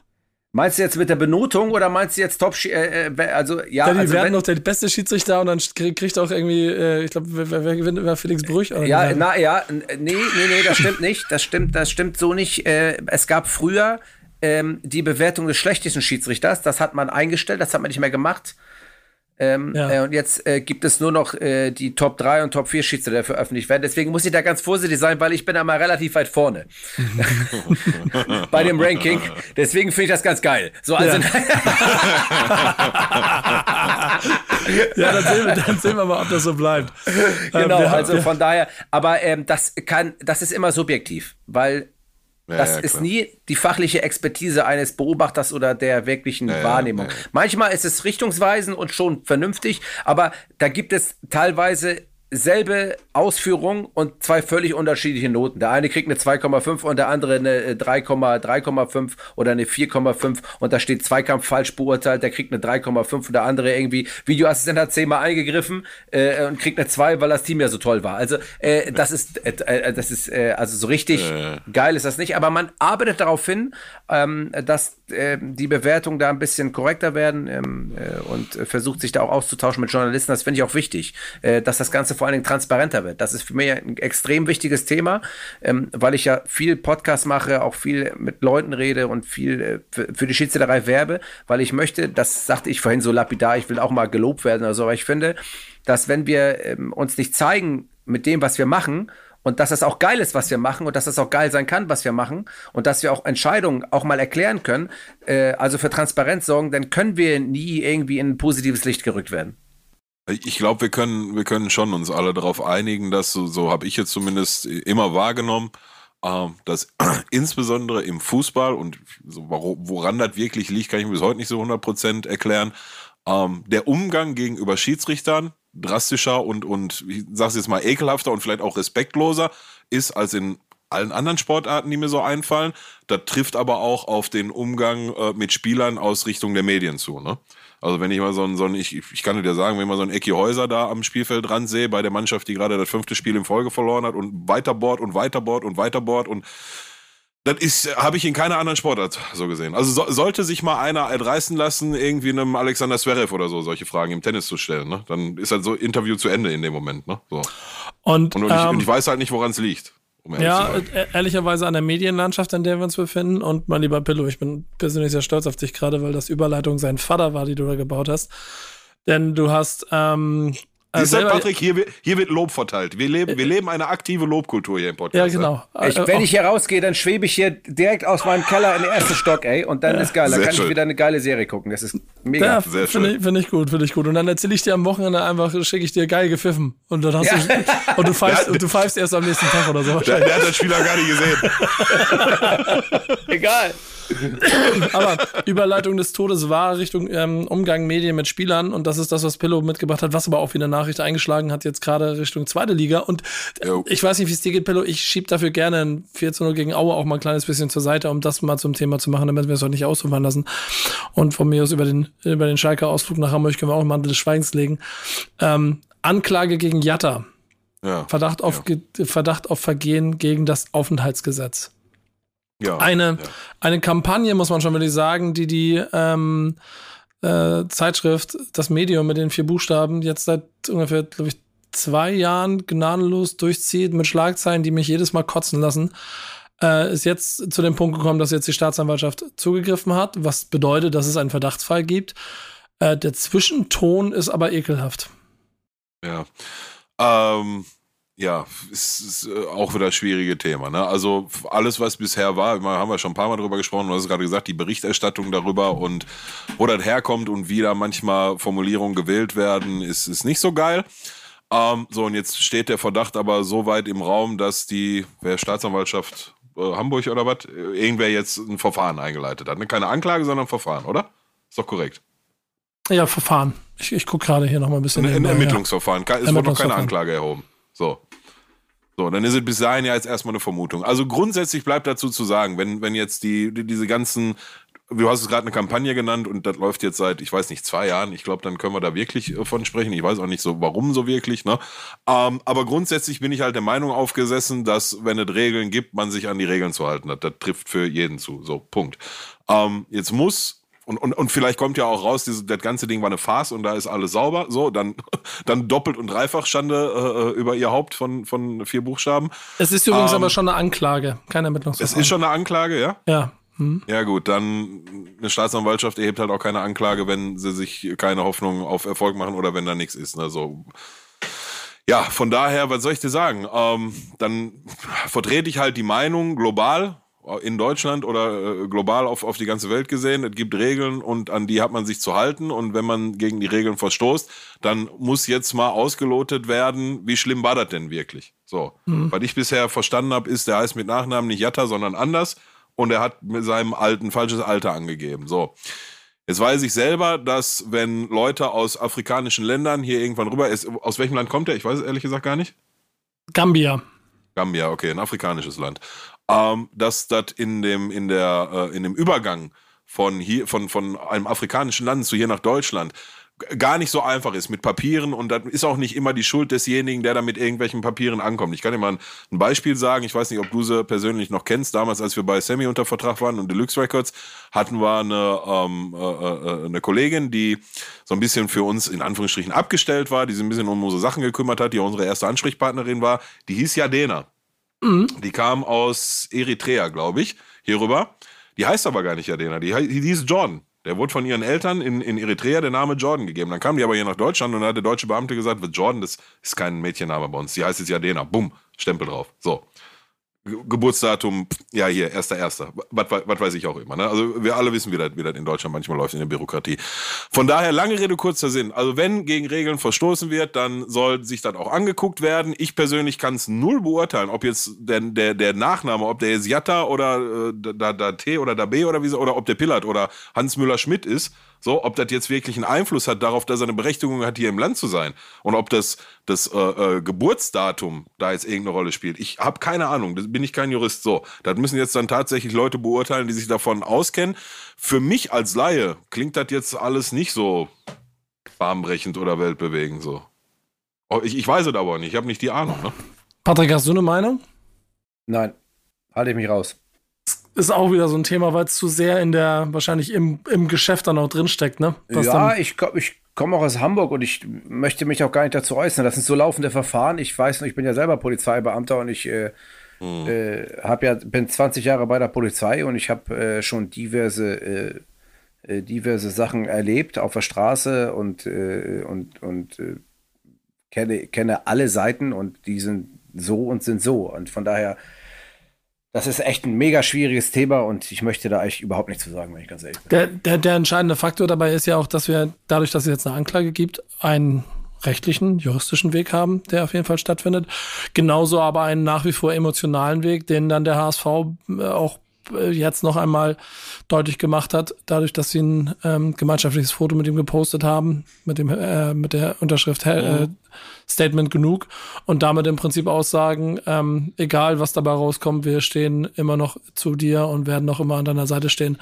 Meinst du jetzt mit der Benotung oder meinst du jetzt Top? Äh, äh, also ja. Dann also, werden noch der beste Schiedsrichter und dann kriegt auch irgendwie, äh, ich glaube, wer, wer gewinnt, war Felix Brüch? Oder ja, na ja, nee, nee, nee, das stimmt nicht. Das stimmt, das stimmt so nicht. Äh, es gab früher ähm, die Bewertung des schlechtesten Schiedsrichters. Das hat man eingestellt, das hat man nicht mehr gemacht. Ähm, ja. äh, und jetzt äh, gibt es nur noch äh, die Top 3 und Top 4 Schiedsrichter, die veröffentlicht werden. Deswegen muss ich da ganz vorsichtig sein, weil ich bin da mal relativ weit vorne bei dem Ranking. Deswegen finde ich das ganz geil. So, also ja. ja, dann sehen, wir, dann sehen wir mal, ob das so bleibt. Genau, ähm, also von daher, aber ähm, das kann, das ist immer subjektiv, weil ja, das ja, ist nie die fachliche Expertise eines Beobachters oder der wirklichen ja, Wahrnehmung. Manchmal ist es richtungsweisend und schon vernünftig, aber da gibt es teilweise selbe Ausführung und zwei völlig unterschiedliche Noten. Der eine kriegt eine 2,5 und der andere eine 3,3,5 äh, oder eine 4,5 und da steht Zweikampf falsch beurteilt, der kriegt eine 3,5 und der andere irgendwie Videoassistent hat zehnmal eingegriffen äh, und kriegt eine 2, weil das Team ja so toll war. Also äh, das ist äh, äh das ist äh, also so richtig äh. geil ist das nicht, aber man arbeitet darauf hin, ähm, dass äh, die Bewertungen da ein bisschen korrekter werden ähm, äh, und versucht sich da auch auszutauschen mit Journalisten. Das finde ich auch wichtig, äh, dass das Ganze vor allen Dingen transparenter wird. Das ist für mich ein extrem wichtiges Thema, ähm, weil ich ja viel Podcast mache, auch viel mit Leuten rede und viel äh, für, für, die Schiedsrichterei werbe, weil ich möchte, das sagte ich vorhin so lapidar, ich will auch mal gelobt werden oder so, aber ich finde, dass wenn wir ähm, uns nicht zeigen mit dem, was wir machen, und dass es auch geil ist, was wir machen und dass es auch geil sein kann, was wir machen und dass wir auch Entscheidungen auch mal erklären können, äh, also für Transparenz sorgen, dann können wir nie irgendwie in ein positives Licht gerückt werden. Ich glaube, wir können, wir können schon uns alle darauf einigen, dass, so, so habe ich jetzt zumindest immer wahrgenommen, äh, dass insbesondere im Fußball und so, woran das wirklich liegt, kann ich mir bis heute nicht so 100% erklären, ähm, der Umgang gegenüber Schiedsrichtern drastischer und, und ich sag's jetzt mal ekelhafter und vielleicht auch respektloser ist als in allen anderen Sportarten, die mir so einfallen. Das trifft aber auch auf den Umgang äh, mit Spielern aus Richtung der Medien zu. Ne? Also wenn ich mal so ein, so ein ich, ich kann dir sagen, wenn ich mal so ein Ecki Häuser da am Spielfeld dran sehe, bei der Mannschaft, die gerade das fünfte Spiel in Folge verloren hat und weiterbohrt und weiterbohrt und weiterbohrt und das ist, habe ich in keiner anderen Sportart so gesehen. Also so, sollte sich mal einer erdreißen lassen, irgendwie einem Alexander Zverev oder so solche Fragen im Tennis zu stellen, ne? Dann ist halt so Interview zu Ende in dem Moment, ne? So. Und, und, und, ähm, ich, und ich weiß halt nicht, woran es liegt. Um ja, e-, ehrlicherweise an der Medienlandschaft, in der wir uns befinden. Und mein lieber Pillow, ich bin persönlich sehr stolz auf dich gerade, weil das Überleitung sein Vater war, die du da gebaut hast. Denn du hast ähm, Siehst du, Patrick, hier, hier wird Lob verteilt. Wir leben, wir leben eine aktive Lobkultur hier im Podcast. Ja, genau. Ich, wenn ich hier rausgehe, dann schwebe ich hier direkt aus meinem Keller in den ersten Stock, ey. Und dann ja, ist geil. Dann kann schön. ich wieder eine geile Serie gucken. Das ist mega. Ja, finde ich, find ich gut, finde ich gut. Und dann erzähle ich dir am Wochenende einfach, schicke ich dir geil gepfiffen. Und dann hast ja. du, und du pfeifst, und du pfeifst erst am nächsten Tag oder so. Der, der hat das Spieler gar nicht gesehen. Egal. Aber Überleitung des Todes war Richtung ähm, Umgang Medien mit Spielern und das ist das, was Pillow mitgebracht hat, was aber auch wie eine Nachricht eingeschlagen hat, jetzt gerade Richtung zweite Liga. Und jo. ich weiß nicht, wie es dir geht, Pillow. Ich schieb dafür gerne ein 4 0 gegen Aue auch mal ein kleines bisschen zur Seite, um das mal zum Thema zu machen, damit wir es auch nicht ausufern lassen. Und von mir aus über den, über den Schalker Ausflug nach Hamburg können wir auch mal des Schweigens legen. Ähm, Anklage gegen Jatta. Ja, Verdacht, auf, ja. Verdacht auf Vergehen gegen das Aufenthaltsgesetz. Ja, eine, ja. eine Kampagne, muss man schon wirklich sagen, die die ähm, äh, Zeitschrift, das Medium mit den vier Buchstaben, jetzt seit ungefähr, glaube ich, zwei Jahren gnadenlos durchzieht mit Schlagzeilen, die mich jedes Mal kotzen lassen, äh, ist jetzt zu dem Punkt gekommen, dass jetzt die Staatsanwaltschaft zugegriffen hat, was bedeutet, dass es einen Verdachtsfall gibt. Äh, der Zwischenton ist aber ekelhaft. Ja. Ähm, ja, ist, ist äh, auch wieder das schwierige Thema. Ne? Also alles, was bisher war, haben wir schon ein paar Mal drüber gesprochen, du hast gerade gesagt, die Berichterstattung darüber und wo das herkommt und wie da manchmal Formulierungen gewählt werden, ist, ist nicht so geil. Ähm, so, und jetzt steht der Verdacht aber so weit im Raum, dass die wer Staatsanwaltschaft äh, Hamburg oder was, irgendwer jetzt ein Verfahren eingeleitet hat. Ne? Keine Anklage, sondern ein Verfahren, oder? Ist doch korrekt. Ja, Verfahren. Ich, ich gucke gerade hier nochmal ein bisschen. Ein, ein Ermittlungsverfahren. Ja. Es wurde noch keine Anklage erhoben. So. So, dann ist es bis dahin ja jetzt erstmal eine Vermutung. Also grundsätzlich bleibt dazu zu sagen, wenn, wenn jetzt die, die diese ganzen, du hast es gerade eine Kampagne genannt und das läuft jetzt seit, ich weiß nicht, zwei Jahren. Ich glaube, dann können wir da wirklich äh, von sprechen. Ich weiß auch nicht so, warum so wirklich, ne? Ähm, aber grundsätzlich bin ich halt der Meinung aufgesessen, dass, wenn es Regeln gibt, man sich an die Regeln zu halten hat. Das trifft für jeden zu. So, Punkt. Ähm, jetzt muss und, und, und vielleicht kommt ja auch raus, diese, das ganze Ding war eine Farce und da ist alles sauber. So, dann, dann doppelt und dreifach Schande äh, über ihr Haupt von, von vier Buchstaben. Es ist übrigens ähm, aber schon eine Anklage, keine Ermittlungsverfahren. Es ist schon eine Anklage, ja? Ja. Hm. Ja, gut, dann eine Staatsanwaltschaft erhebt halt auch keine Anklage, wenn sie sich keine Hoffnung auf Erfolg machen oder wenn da nichts ist. Ne? So. Ja, von daher, was soll ich dir sagen? Ähm, dann vertrete ich halt die Meinung global, in Deutschland oder äh, global auf, auf die ganze Welt gesehen. Es gibt Regeln und an die hat man sich zu halten. Und wenn man gegen die Regeln verstoßt, dann muss jetzt mal ausgelotet werden, wie schlimm war das denn wirklich? So. Mhm. Was ich bisher verstanden habe, ist, der heißt mit Nachnamen nicht Jatta, sondern anders. Und er hat mit seinem alten falsches Alter angegeben. So. Jetzt weiß ich selber, dass wenn Leute aus afrikanischen Ländern hier irgendwann rüber ist, aus welchem Land kommt er? Ich weiß es ehrlich gesagt gar nicht. Gambia. Gambia, okay, ein afrikanisches Land. Ähm, dass das in dem, in der, äh, in dem Übergang von hier, von, von einem afrikanischen Land zu hier nach Deutschland gar nicht so einfach ist mit Papieren und das ist auch nicht immer die Schuld desjenigen, der da mit irgendwelchen Papieren ankommt. Ich kann dir mal ein Beispiel sagen, ich weiß nicht, ob du sie persönlich noch kennst, damals als wir bei Sammy unter Vertrag waren und Deluxe Records, hatten wir eine, ähm, äh, äh, eine Kollegin, die so ein bisschen für uns in Anführungsstrichen abgestellt war, die sich ein bisschen um unsere Sachen gekümmert hat, die unsere erste Ansprechpartnerin war, die hieß Jadena. Mhm. Die kam aus Eritrea, glaube ich, hierüber. Die heißt aber gar nicht Jadena, die, die hieß Jordan. Der wurde von ihren Eltern in, in Eritrea der Name Jordan gegeben. Dann kam die aber hier nach Deutschland und dann hat der deutsche Beamte gesagt, Jordan, das ist kein Mädchenname bei uns. Die heißt jetzt Jadena. Bumm, Stempel drauf. So. Geburtsdatum, ja hier, erster, erster, was, weiß ich auch immer. Ne? Also wir alle wissen, wie das, wie das in Deutschland manchmal läuft in der Bürokratie. Von daher, lange Rede, kurzer Sinn. Also wenn gegen Regeln verstoßen wird, dann soll sich das auch angeguckt werden. Ich persönlich kann es null beurteilen, ob jetzt der, der, der Nachname, ob der jetzt Jatta oder äh, da, da T oder da B oder wie so, oder ob der Pillard oder Hans Müller-Schmidt ist. So, ob das jetzt wirklich einen Einfluss hat darauf, dass er eine Berechtigung hat, hier im Land zu sein. Und ob das, das äh, äh, Geburtsdatum da jetzt irgendeine Rolle spielt. Ich habe keine Ahnung, das bin ich kein Jurist. So, das müssen jetzt dann tatsächlich Leute beurteilen, die sich davon auskennen. Für mich als Laie klingt das jetzt alles nicht so bahnbrechend oder weltbewegend so. Oh, ich, ich weiß es aber nicht, ich habe nicht die Ahnung. Ne? Patrick, hast du eine Meinung? Nein, halte ich mich raus ist auch wieder so ein Thema, weil es zu sehr in der, wahrscheinlich im, im Geschäft dann auch drinsteckt, ne? Was ja, ich, ich komme auch aus Hamburg und ich möchte mich auch gar nicht dazu äußern. Das sind so laufende Verfahren. Ich weiß noch, ich bin ja selber Polizeibeamter und ich äh, hm. äh, hab ja, bin 20 Jahre bei der Polizei und ich habe äh, schon diverse, äh, äh, diverse Sachen erlebt auf der Straße und, äh, und, und kenne, kenne alle Seiten und die sind so und sind so. Und von daher das ist echt ein mega schwieriges Thema und ich möchte da eigentlich überhaupt nichts zu sagen, wenn ich ganz ehrlich bin. Der, der, der entscheidende Faktor dabei ist ja auch, dass wir dadurch, dass es jetzt eine Anklage gibt, einen rechtlichen, juristischen Weg haben, der auf jeden Fall stattfindet. Genauso aber einen nach wie vor emotionalen Weg, den dann der HSV äh, auch jetzt noch einmal deutlich gemacht hat, dadurch, dass sie ein ähm, gemeinschaftliches Foto mit ihm gepostet haben, mit dem äh, mit der Unterschrift äh, Statement genug und damit im Prinzip aussagen, ähm, egal was dabei rauskommt, wir stehen immer noch zu dir und werden noch immer an deiner Seite stehen.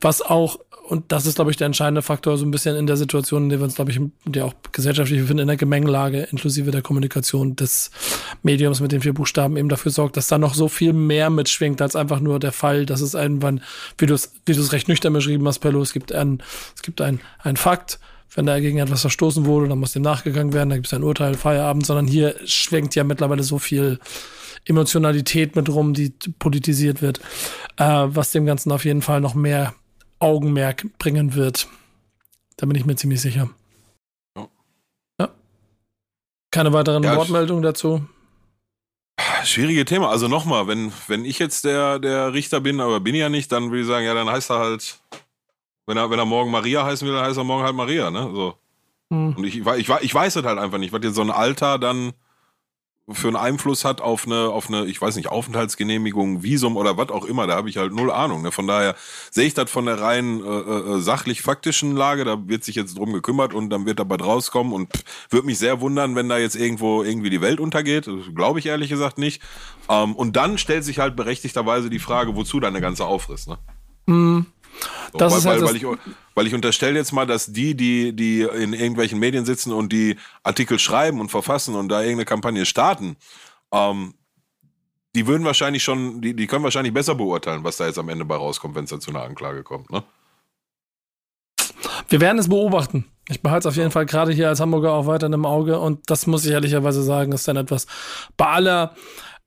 Was auch und das ist, glaube ich, der entscheidende Faktor, so ein bisschen in der Situation, in der wir uns, glaube ich, der auch gesellschaftlich befinden, in der Gemengelage, inklusive der Kommunikation des Mediums mit den vier Buchstaben eben dafür sorgt, dass da noch so viel mehr mitschwingt, als einfach nur der Fall, dass es irgendwann, wie du es, wie du es recht nüchtern beschrieben hast, Pello, es gibt ein, es gibt ein, ein Fakt, wenn da gegen etwas verstoßen wurde, dann muss dem nachgegangen werden, da gibt es ein Urteil, Feierabend, sondern hier schwenkt ja mittlerweile so viel Emotionalität mit rum, die politisiert wird, äh, was dem Ganzen auf jeden Fall noch mehr Augenmerk bringen wird. Da bin ich mir ziemlich sicher. Ja. ja. Keine weiteren ja, Wortmeldungen dazu? Schwierige Thema. Also nochmal, wenn, wenn ich jetzt der, der Richter bin, aber bin ich ja nicht, dann würde ich sagen, ja, dann heißt er halt, wenn er, wenn er morgen Maria heißen will, dann heißt er morgen halt Maria, ne? So. Hm. Und ich, ich, ich, ich weiß es halt einfach nicht, was jetzt so ein Alter dann für einen Einfluss hat auf eine, auf eine, ich weiß nicht, Aufenthaltsgenehmigung, Visum oder was auch immer, da habe ich halt null Ahnung. Ne? Von daher sehe ich das von der rein äh, äh, sachlich-faktischen Lage, da wird sich jetzt drum gekümmert und dann wird dabei rauskommen und würde mich sehr wundern, wenn da jetzt irgendwo irgendwie die Welt untergeht. Glaube ich ehrlich gesagt nicht. Ähm, und dann stellt sich halt berechtigterweise die Frage, wozu der ganze Aufriss, ne? Mm. Das weil, ist halt weil, weil, ich, weil ich unterstelle jetzt mal, dass die, die, die in irgendwelchen Medien sitzen und die Artikel schreiben und verfassen und da irgendeine Kampagne starten, ähm, die würden wahrscheinlich schon, die, die können wahrscheinlich besser beurteilen, was da jetzt am Ende bei rauskommt, wenn es da zu einer Anklage kommt, ne? Wir werden es beobachten. Ich behalte es auf jeden Fall gerade hier als Hamburger auch weiter im Auge und das muss ich ehrlicherweise sagen, ist dann etwas bei aller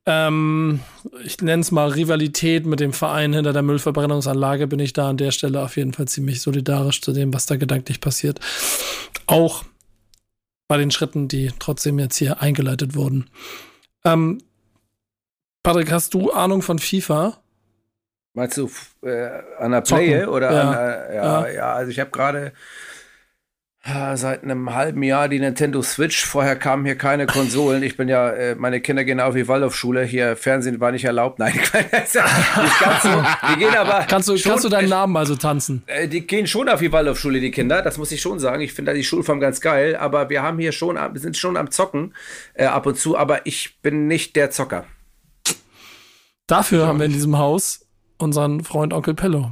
ähm, ich nenne es mal Rivalität mit dem Verein hinter der Müllverbrennungsanlage, bin ich da an der Stelle auf jeden Fall ziemlich solidarisch zu dem, was da gedanklich passiert. Auch bei den Schritten, die trotzdem jetzt hier eingeleitet wurden. Ähm, Patrick, hast du Ahnung von FIFA? Meinst du äh, an der Play oder ja. an der, ja, ja. ja, also ich habe gerade Seit einem halben Jahr die Nintendo Switch. Vorher kamen hier keine Konsolen. Ich bin ja, äh, meine Kinder gehen auf die Waldorfschule. Hier Fernsehen war nicht erlaubt. Nein, nicht ganz so. Die gehen aber. Kannst du, schon, kannst du deinen Namen also tanzen? Äh, die gehen schon auf die Waldorfschule, die Kinder. Das muss ich schon sagen. Ich finde da die Schulform ganz geil. Aber wir haben hier schon, wir sind schon am Zocken äh, ab und zu. Aber ich bin nicht der Zocker. Dafür haben wir in diesem Haus unseren Freund Onkel Pillow.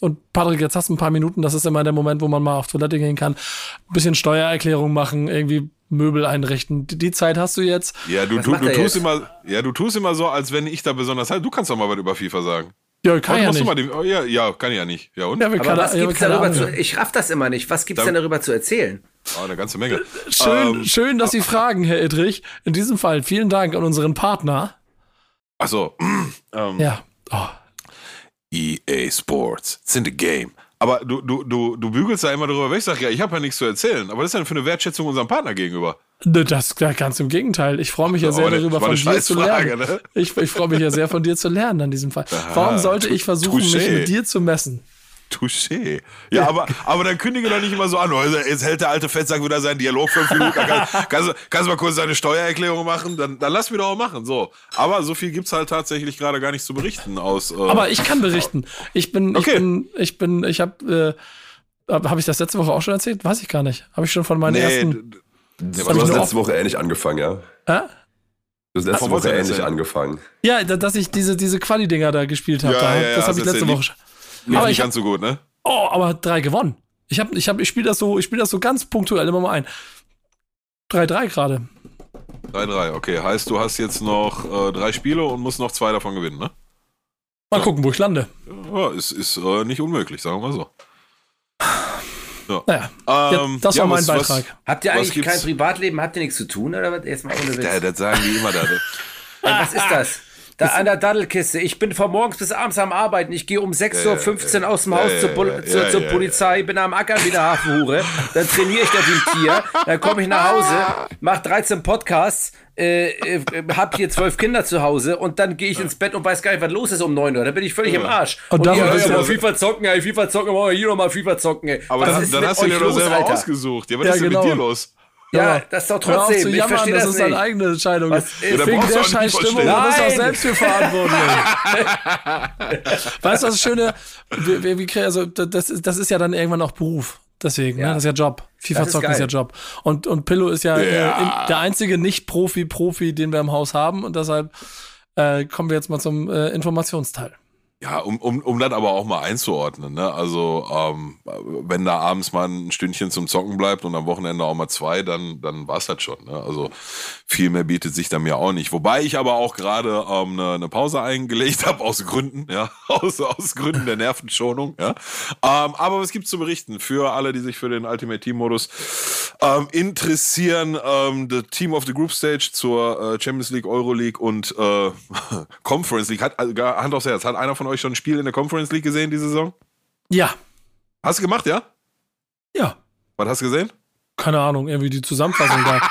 Und Patrick, jetzt hast du ein paar Minuten, das ist immer der Moment, wo man mal auf Toilette gehen kann, ein bisschen Steuererklärung machen, irgendwie Möbel einrichten. Die Zeit hast du jetzt. Ja, du, du, du tust immer, ja, du tust immer so, als wenn ich da besonders halt. Du kannst doch mal was über FIFA sagen. Ja, kann ja nicht. Den, oh, ja, ja, kann ich ja nicht. Ja, und? Ja, Aber kann, was gibt's ja, darüber zu, ich raff das immer nicht. Was gibt's da, denn darüber zu erzählen? Oh, eine ganze Menge. Schön, ähm, schön, dass Sie fragen, Herr Edrich. In diesem Fall vielen Dank an unseren Partner. Ach so. Ähm, ja. Oh. EA Sports. It's in the game. Aber du, du, du, du bügelst da immer drüber weg. Ich sag, ja, ich habe ja nichts zu erzählen. Aber was ist denn für eine Wertschätzung unserem Partner gegenüber? Das ganz im Gegenteil. Ich freue mich ja sehr darüber, von dir zu lernen. Ne? Ich, ich freue mich ja sehr von dir zu lernen in diesem Fall. Warum sollte ich versuchen, Touché. mich mit dir zu messen? Touché. Ja, ja, aber, aber dann kündige doch nicht immer so an. Also, jetzt hält der alte Fettsack wieder seinen Dialog fünf Minuten. Kann, kannst, du, kannst mal kurz deine Steuererklärung machen? Dann, dann lass mich doch auch machen. So. Aber so viel gibt es halt tatsächlich gerade gar nicht zu berichten aus. Äh, aber ich kann berichten. Ich bin, okay. ich bin, ich bin, ich habe, äh, habe ich das letzte Woche auch schon erzählt? Weiß ich gar nicht. Habe ich schon von meinen nee, ersten. Du hast letzte Woche ähnlich angefangen, ja? Äh? Du hast letzte Woche ähnlich angefangen. Ja, dass ich diese, diese Quali-Dinger da gespielt habe. Ja, da, ja, das habe ich letzte Woche schon. Lief aber nicht ganz so gut, ne? Oh, aber drei gewonnen. Ich hab, ich hab, ich spiele das so, ich spiele das so ganz punktuell immer mal ein. 3-3 gerade. 3-3, okay. Heißt, du hast jetzt noch äh, drei Spiele und musst noch zwei davon gewinnen, ne? Mal ja. gucken, wo ich lande. Ja, ist, ist äh, nicht unmöglich, sagen wir mal so. Ja. Naja, ähm, das war mein was, Beitrag. Was, habt ihr eigentlich kein Privatleben? Habt ihr nichts zu tun? Oder was? Jetzt mal ohne Witz. Ja, das sagen die immer da. was ist das? Da an der Daddelkiste. Ich bin von morgens bis abends am Arbeiten. Ich gehe um 6.15 Uhr aus dem Haus zur, zur, zur Polizei, bin am Acker wie eine Hafenhure. Dann trainiere ich da wie ein Tier. Dann komme ich nach Hause, mache 13 Podcasts, äh, äh, hab hier zwölf Kinder zu Hause und dann gehe ich ins Bett und weiß gar nicht, was los ist um 9 Uhr. Da bin ich völlig ja. im Arsch. Und, und dann ja, ja, mal FIFA zocken, ey, FIFA zocken, mal hier nochmal FIFA zocken, ey. Aber was dann, dann hast du dir doch selber Alter? ausgesucht. Ja, was ja, ist denn genau. mit dir los? Ja, das ist doch trotzdem. Zu jammern, ich verstehe das, das ist deine eigene Entscheidung. Was Wegen der scheiß Stimmung, da bist du auch selbst für verantwortlich. weißt du, das Schöne, wie, wie, also, das, das ist ja dann irgendwann auch Beruf. Deswegen, ja. ne? das ist ja Job. FIFA zocken ist, ist, ja Job. Und, und Pillow ist ja, ja. Äh, der einzige Nicht-Profi-Profi, den wir im Haus haben. Und deshalb äh, kommen wir jetzt mal zum äh, Informationsteil. Ja, um, um, um das aber auch mal einzuordnen, ne? Also, ähm, wenn da abends mal ein Stündchen zum Zocken bleibt und am Wochenende auch mal zwei, dann, dann war's das schon. Ne? Also viel mehr bietet sich da mir auch nicht. Wobei ich aber auch gerade ähm, eine, eine Pause eingelegt habe, aus Gründen, ja, aus, aus Gründen der Nervenschonung, ja. Ähm, aber was gibt's zu berichten für alle, die sich für den Ultimate Team-Modus ähm, interessieren? Ähm, the Team of the Group Stage zur äh, Champions League, Euro League und äh, Conference League. Hat, äh, Hand aufs Herz, hat einer von euch euch schon ein Spiel in der Conference League gesehen diese Saison? Ja. Hast du gemacht, ja? Ja. Was hast du gesehen? Keine Ahnung, irgendwie die Zusammenfassung da.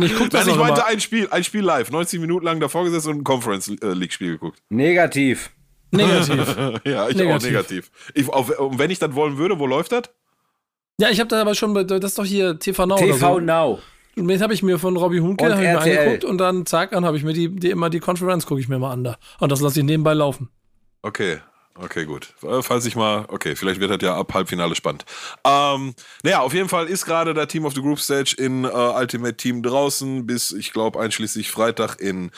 Ich guck das Nein, ich meinte ein Spiel, ein Spiel live, 90 Minuten lang davor gesessen und ein Conference League Spiel geguckt. Negativ. Negativ. ja, ich negativ. auch negativ. Ich, auf, wenn ich das wollen würde, wo läuft das? Ja, ich habe da aber schon, das ist doch hier TV Now. TV so. Now. Und jetzt habe ich mir von Robbie Hunke mir angeguckt und dann zack, dann habe ich mir die, die immer die Konferenz gucke ich mir mal an da. Und das lasse ich nebenbei laufen. Okay, Okay, gut. Äh, falls ich mal, okay, vielleicht wird das ja ab Halbfinale spannend. Ähm, naja, auf jeden Fall ist gerade der Team of the Group Stage in äh, Ultimate Team draußen, bis ich glaube einschließlich Freitag in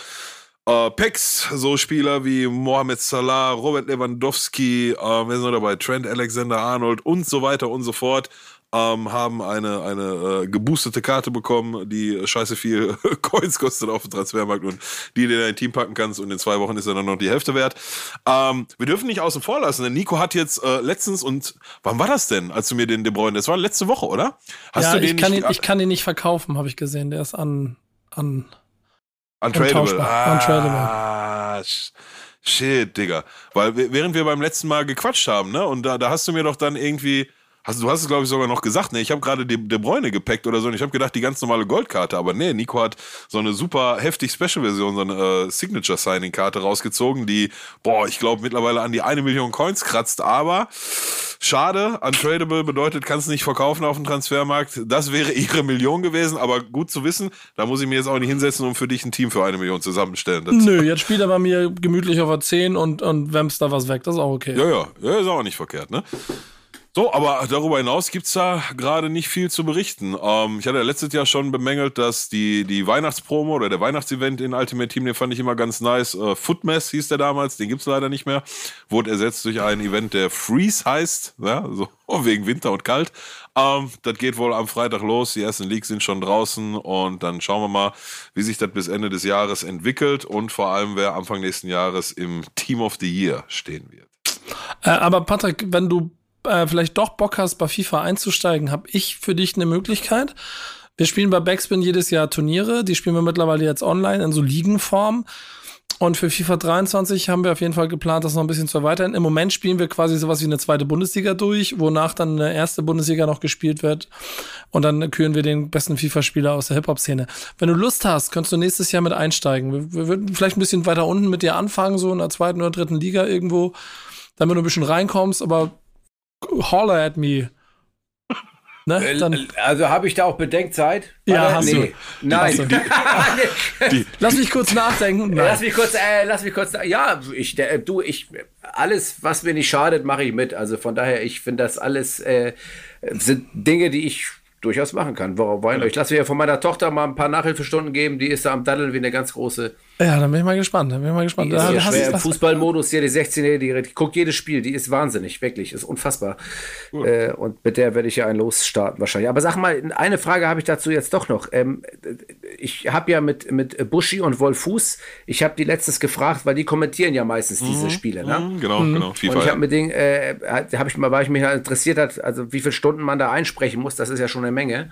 äh, PEX. So Spieler wie Mohamed Salah, Robert Lewandowski, äh, ist noch dabei? Trent Alexander Arnold und so weiter und so fort ähm, haben eine, eine äh, geboostete Karte bekommen, die scheiße viel Coins kostet auf dem Transfermarkt und die du in dein Team packen kannst und in zwei Wochen ist er dann noch die Hälfte wert. Ähm, wir dürfen nicht außen vor lassen, denn Nico hat jetzt äh, letztens und wann war das denn, als du mir den De Bruyne, das war letzte Woche, oder? Hast ja, du den ich, kann nicht, ihn, ich kann ihn nicht verkaufen, habe ich gesehen, der ist an, an Untradable. Ah, Untradable. Shit, Digga. Weil während wir beim letzten Mal gequatscht haben, ne? Und da, da hast du mir doch dann irgendwie Hast, du hast es, glaube ich, sogar noch gesagt, ne? Ich habe gerade De, De Bruyne gepackt oder so und ich habe gedacht, die ganz normale Goldkarte. Aber nee, Nico hat so eine super heftig Special-Version, so eine äh, Signature-Signing-Karte rausgezogen, die, boah, ich glaube, mittlerweile an die eine Million Coins kratzt. Aber schade, untradable bedeutet, kannst nicht verkaufen auf dem Transfermarkt. Das wäre ihre Million gewesen, aber gut zu wissen, da muss ich mir jetzt auch nicht hinsetzen, um für dich ein Team für eine Million zusammenstellen. Das Nö, jetzt spielt er bei mir gemütlich auf der 10 und, und wämst da was weg. Das ist auch okay. Ja, ja, ja, ist auch nicht verkehrt, ne? So, aber darüber hinaus gibt's da gerade nicht viel zu berichten. Ähm, ich hatte ja letztes Jahr schon bemängelt, dass die, die Weihnachtspromo oder der Weihnachtsevent in Ultimate Team, den fand ich immer ganz nice. Äh, Footmess hieß der damals, den gibt's leider nicht mehr. Wurde ersetzt durch ein Event, der Freeze heißt, ja, so wegen Winter und Kalt. Ähm, das geht wohl am Freitag los. Die ersten Leaks sind schon draußen und dann schauen wir mal, wie sich das bis Ende des Jahres entwickelt und vor allem, wer Anfang nächsten Jahres im Team of the Year stehen wird. Äh, aber Patrick, wenn du äh, vielleicht doch Bock hast, bei FIFA einzusteigen, habe ich für dich eine Möglichkeit. Wir spielen bei Backspin jedes Jahr Turniere. Die spielen wir mittlerweile jetzt online in so Ligenform. Und für FIFA 23 haben wir auf jeden Fall geplant, das noch ein bisschen zu erweitern. Im Moment spielen wir quasi sowas wie eine zweite Bundesliga durch, wonach dann eine erste Bundesliga noch gespielt wird. Und dann küren wir den besten FIFA-Spieler aus der Hip-Hop-Szene. Wenn du Lust hast, kannst du nächstes Jahr mit einsteigen. Wir würden vielleicht ein bisschen weiter unten mit dir anfangen, so in der zweiten oder dritten Liga irgendwo, damit du ein bisschen reinkommst. Aber holler at me. Ne? Äh, Dann, also habe ich da auch Bedenkzeit? Ja, hast nee. du. Nein. Du. Die, lass mich kurz nachdenken. Nein. Lass mich kurz, äh, lass mich kurz. Ja, ich, der, du, ich, alles, was mir nicht schadet, mache ich mit. Also von daher, ich finde das alles äh, sind Dinge, die ich durchaus machen kann. Warum? Ich lasse mir von meiner Tochter mal ein paar Nachhilfestunden geben. Die ist da am Daddeln wie eine ganz große. Ja, dann bin ich mal gespannt. Dann bin ich mal gespannt. Die ist ja schwer im Fußballmodus hier, die 16 die, guckt jedes Spiel. Die ist wahnsinnig, wirklich. Ist unfassbar. Cool. Äh, und mit der werde ich ja ein losstarten wahrscheinlich. Aber sag mal, eine Frage habe ich dazu jetzt doch noch. Ähm, ich habe ja mit, mit Buschi und Wolfuß, ich habe die letztes gefragt, weil die kommentieren ja meistens mhm. diese Spiele. Ne? Mhm, genau, mhm. genau. FIFA, und ich habe mit denen, äh, habe ich mal, weil ich mich interessiert hat, also wie viele Stunden man da einsprechen muss, das ist ja schon eine Menge.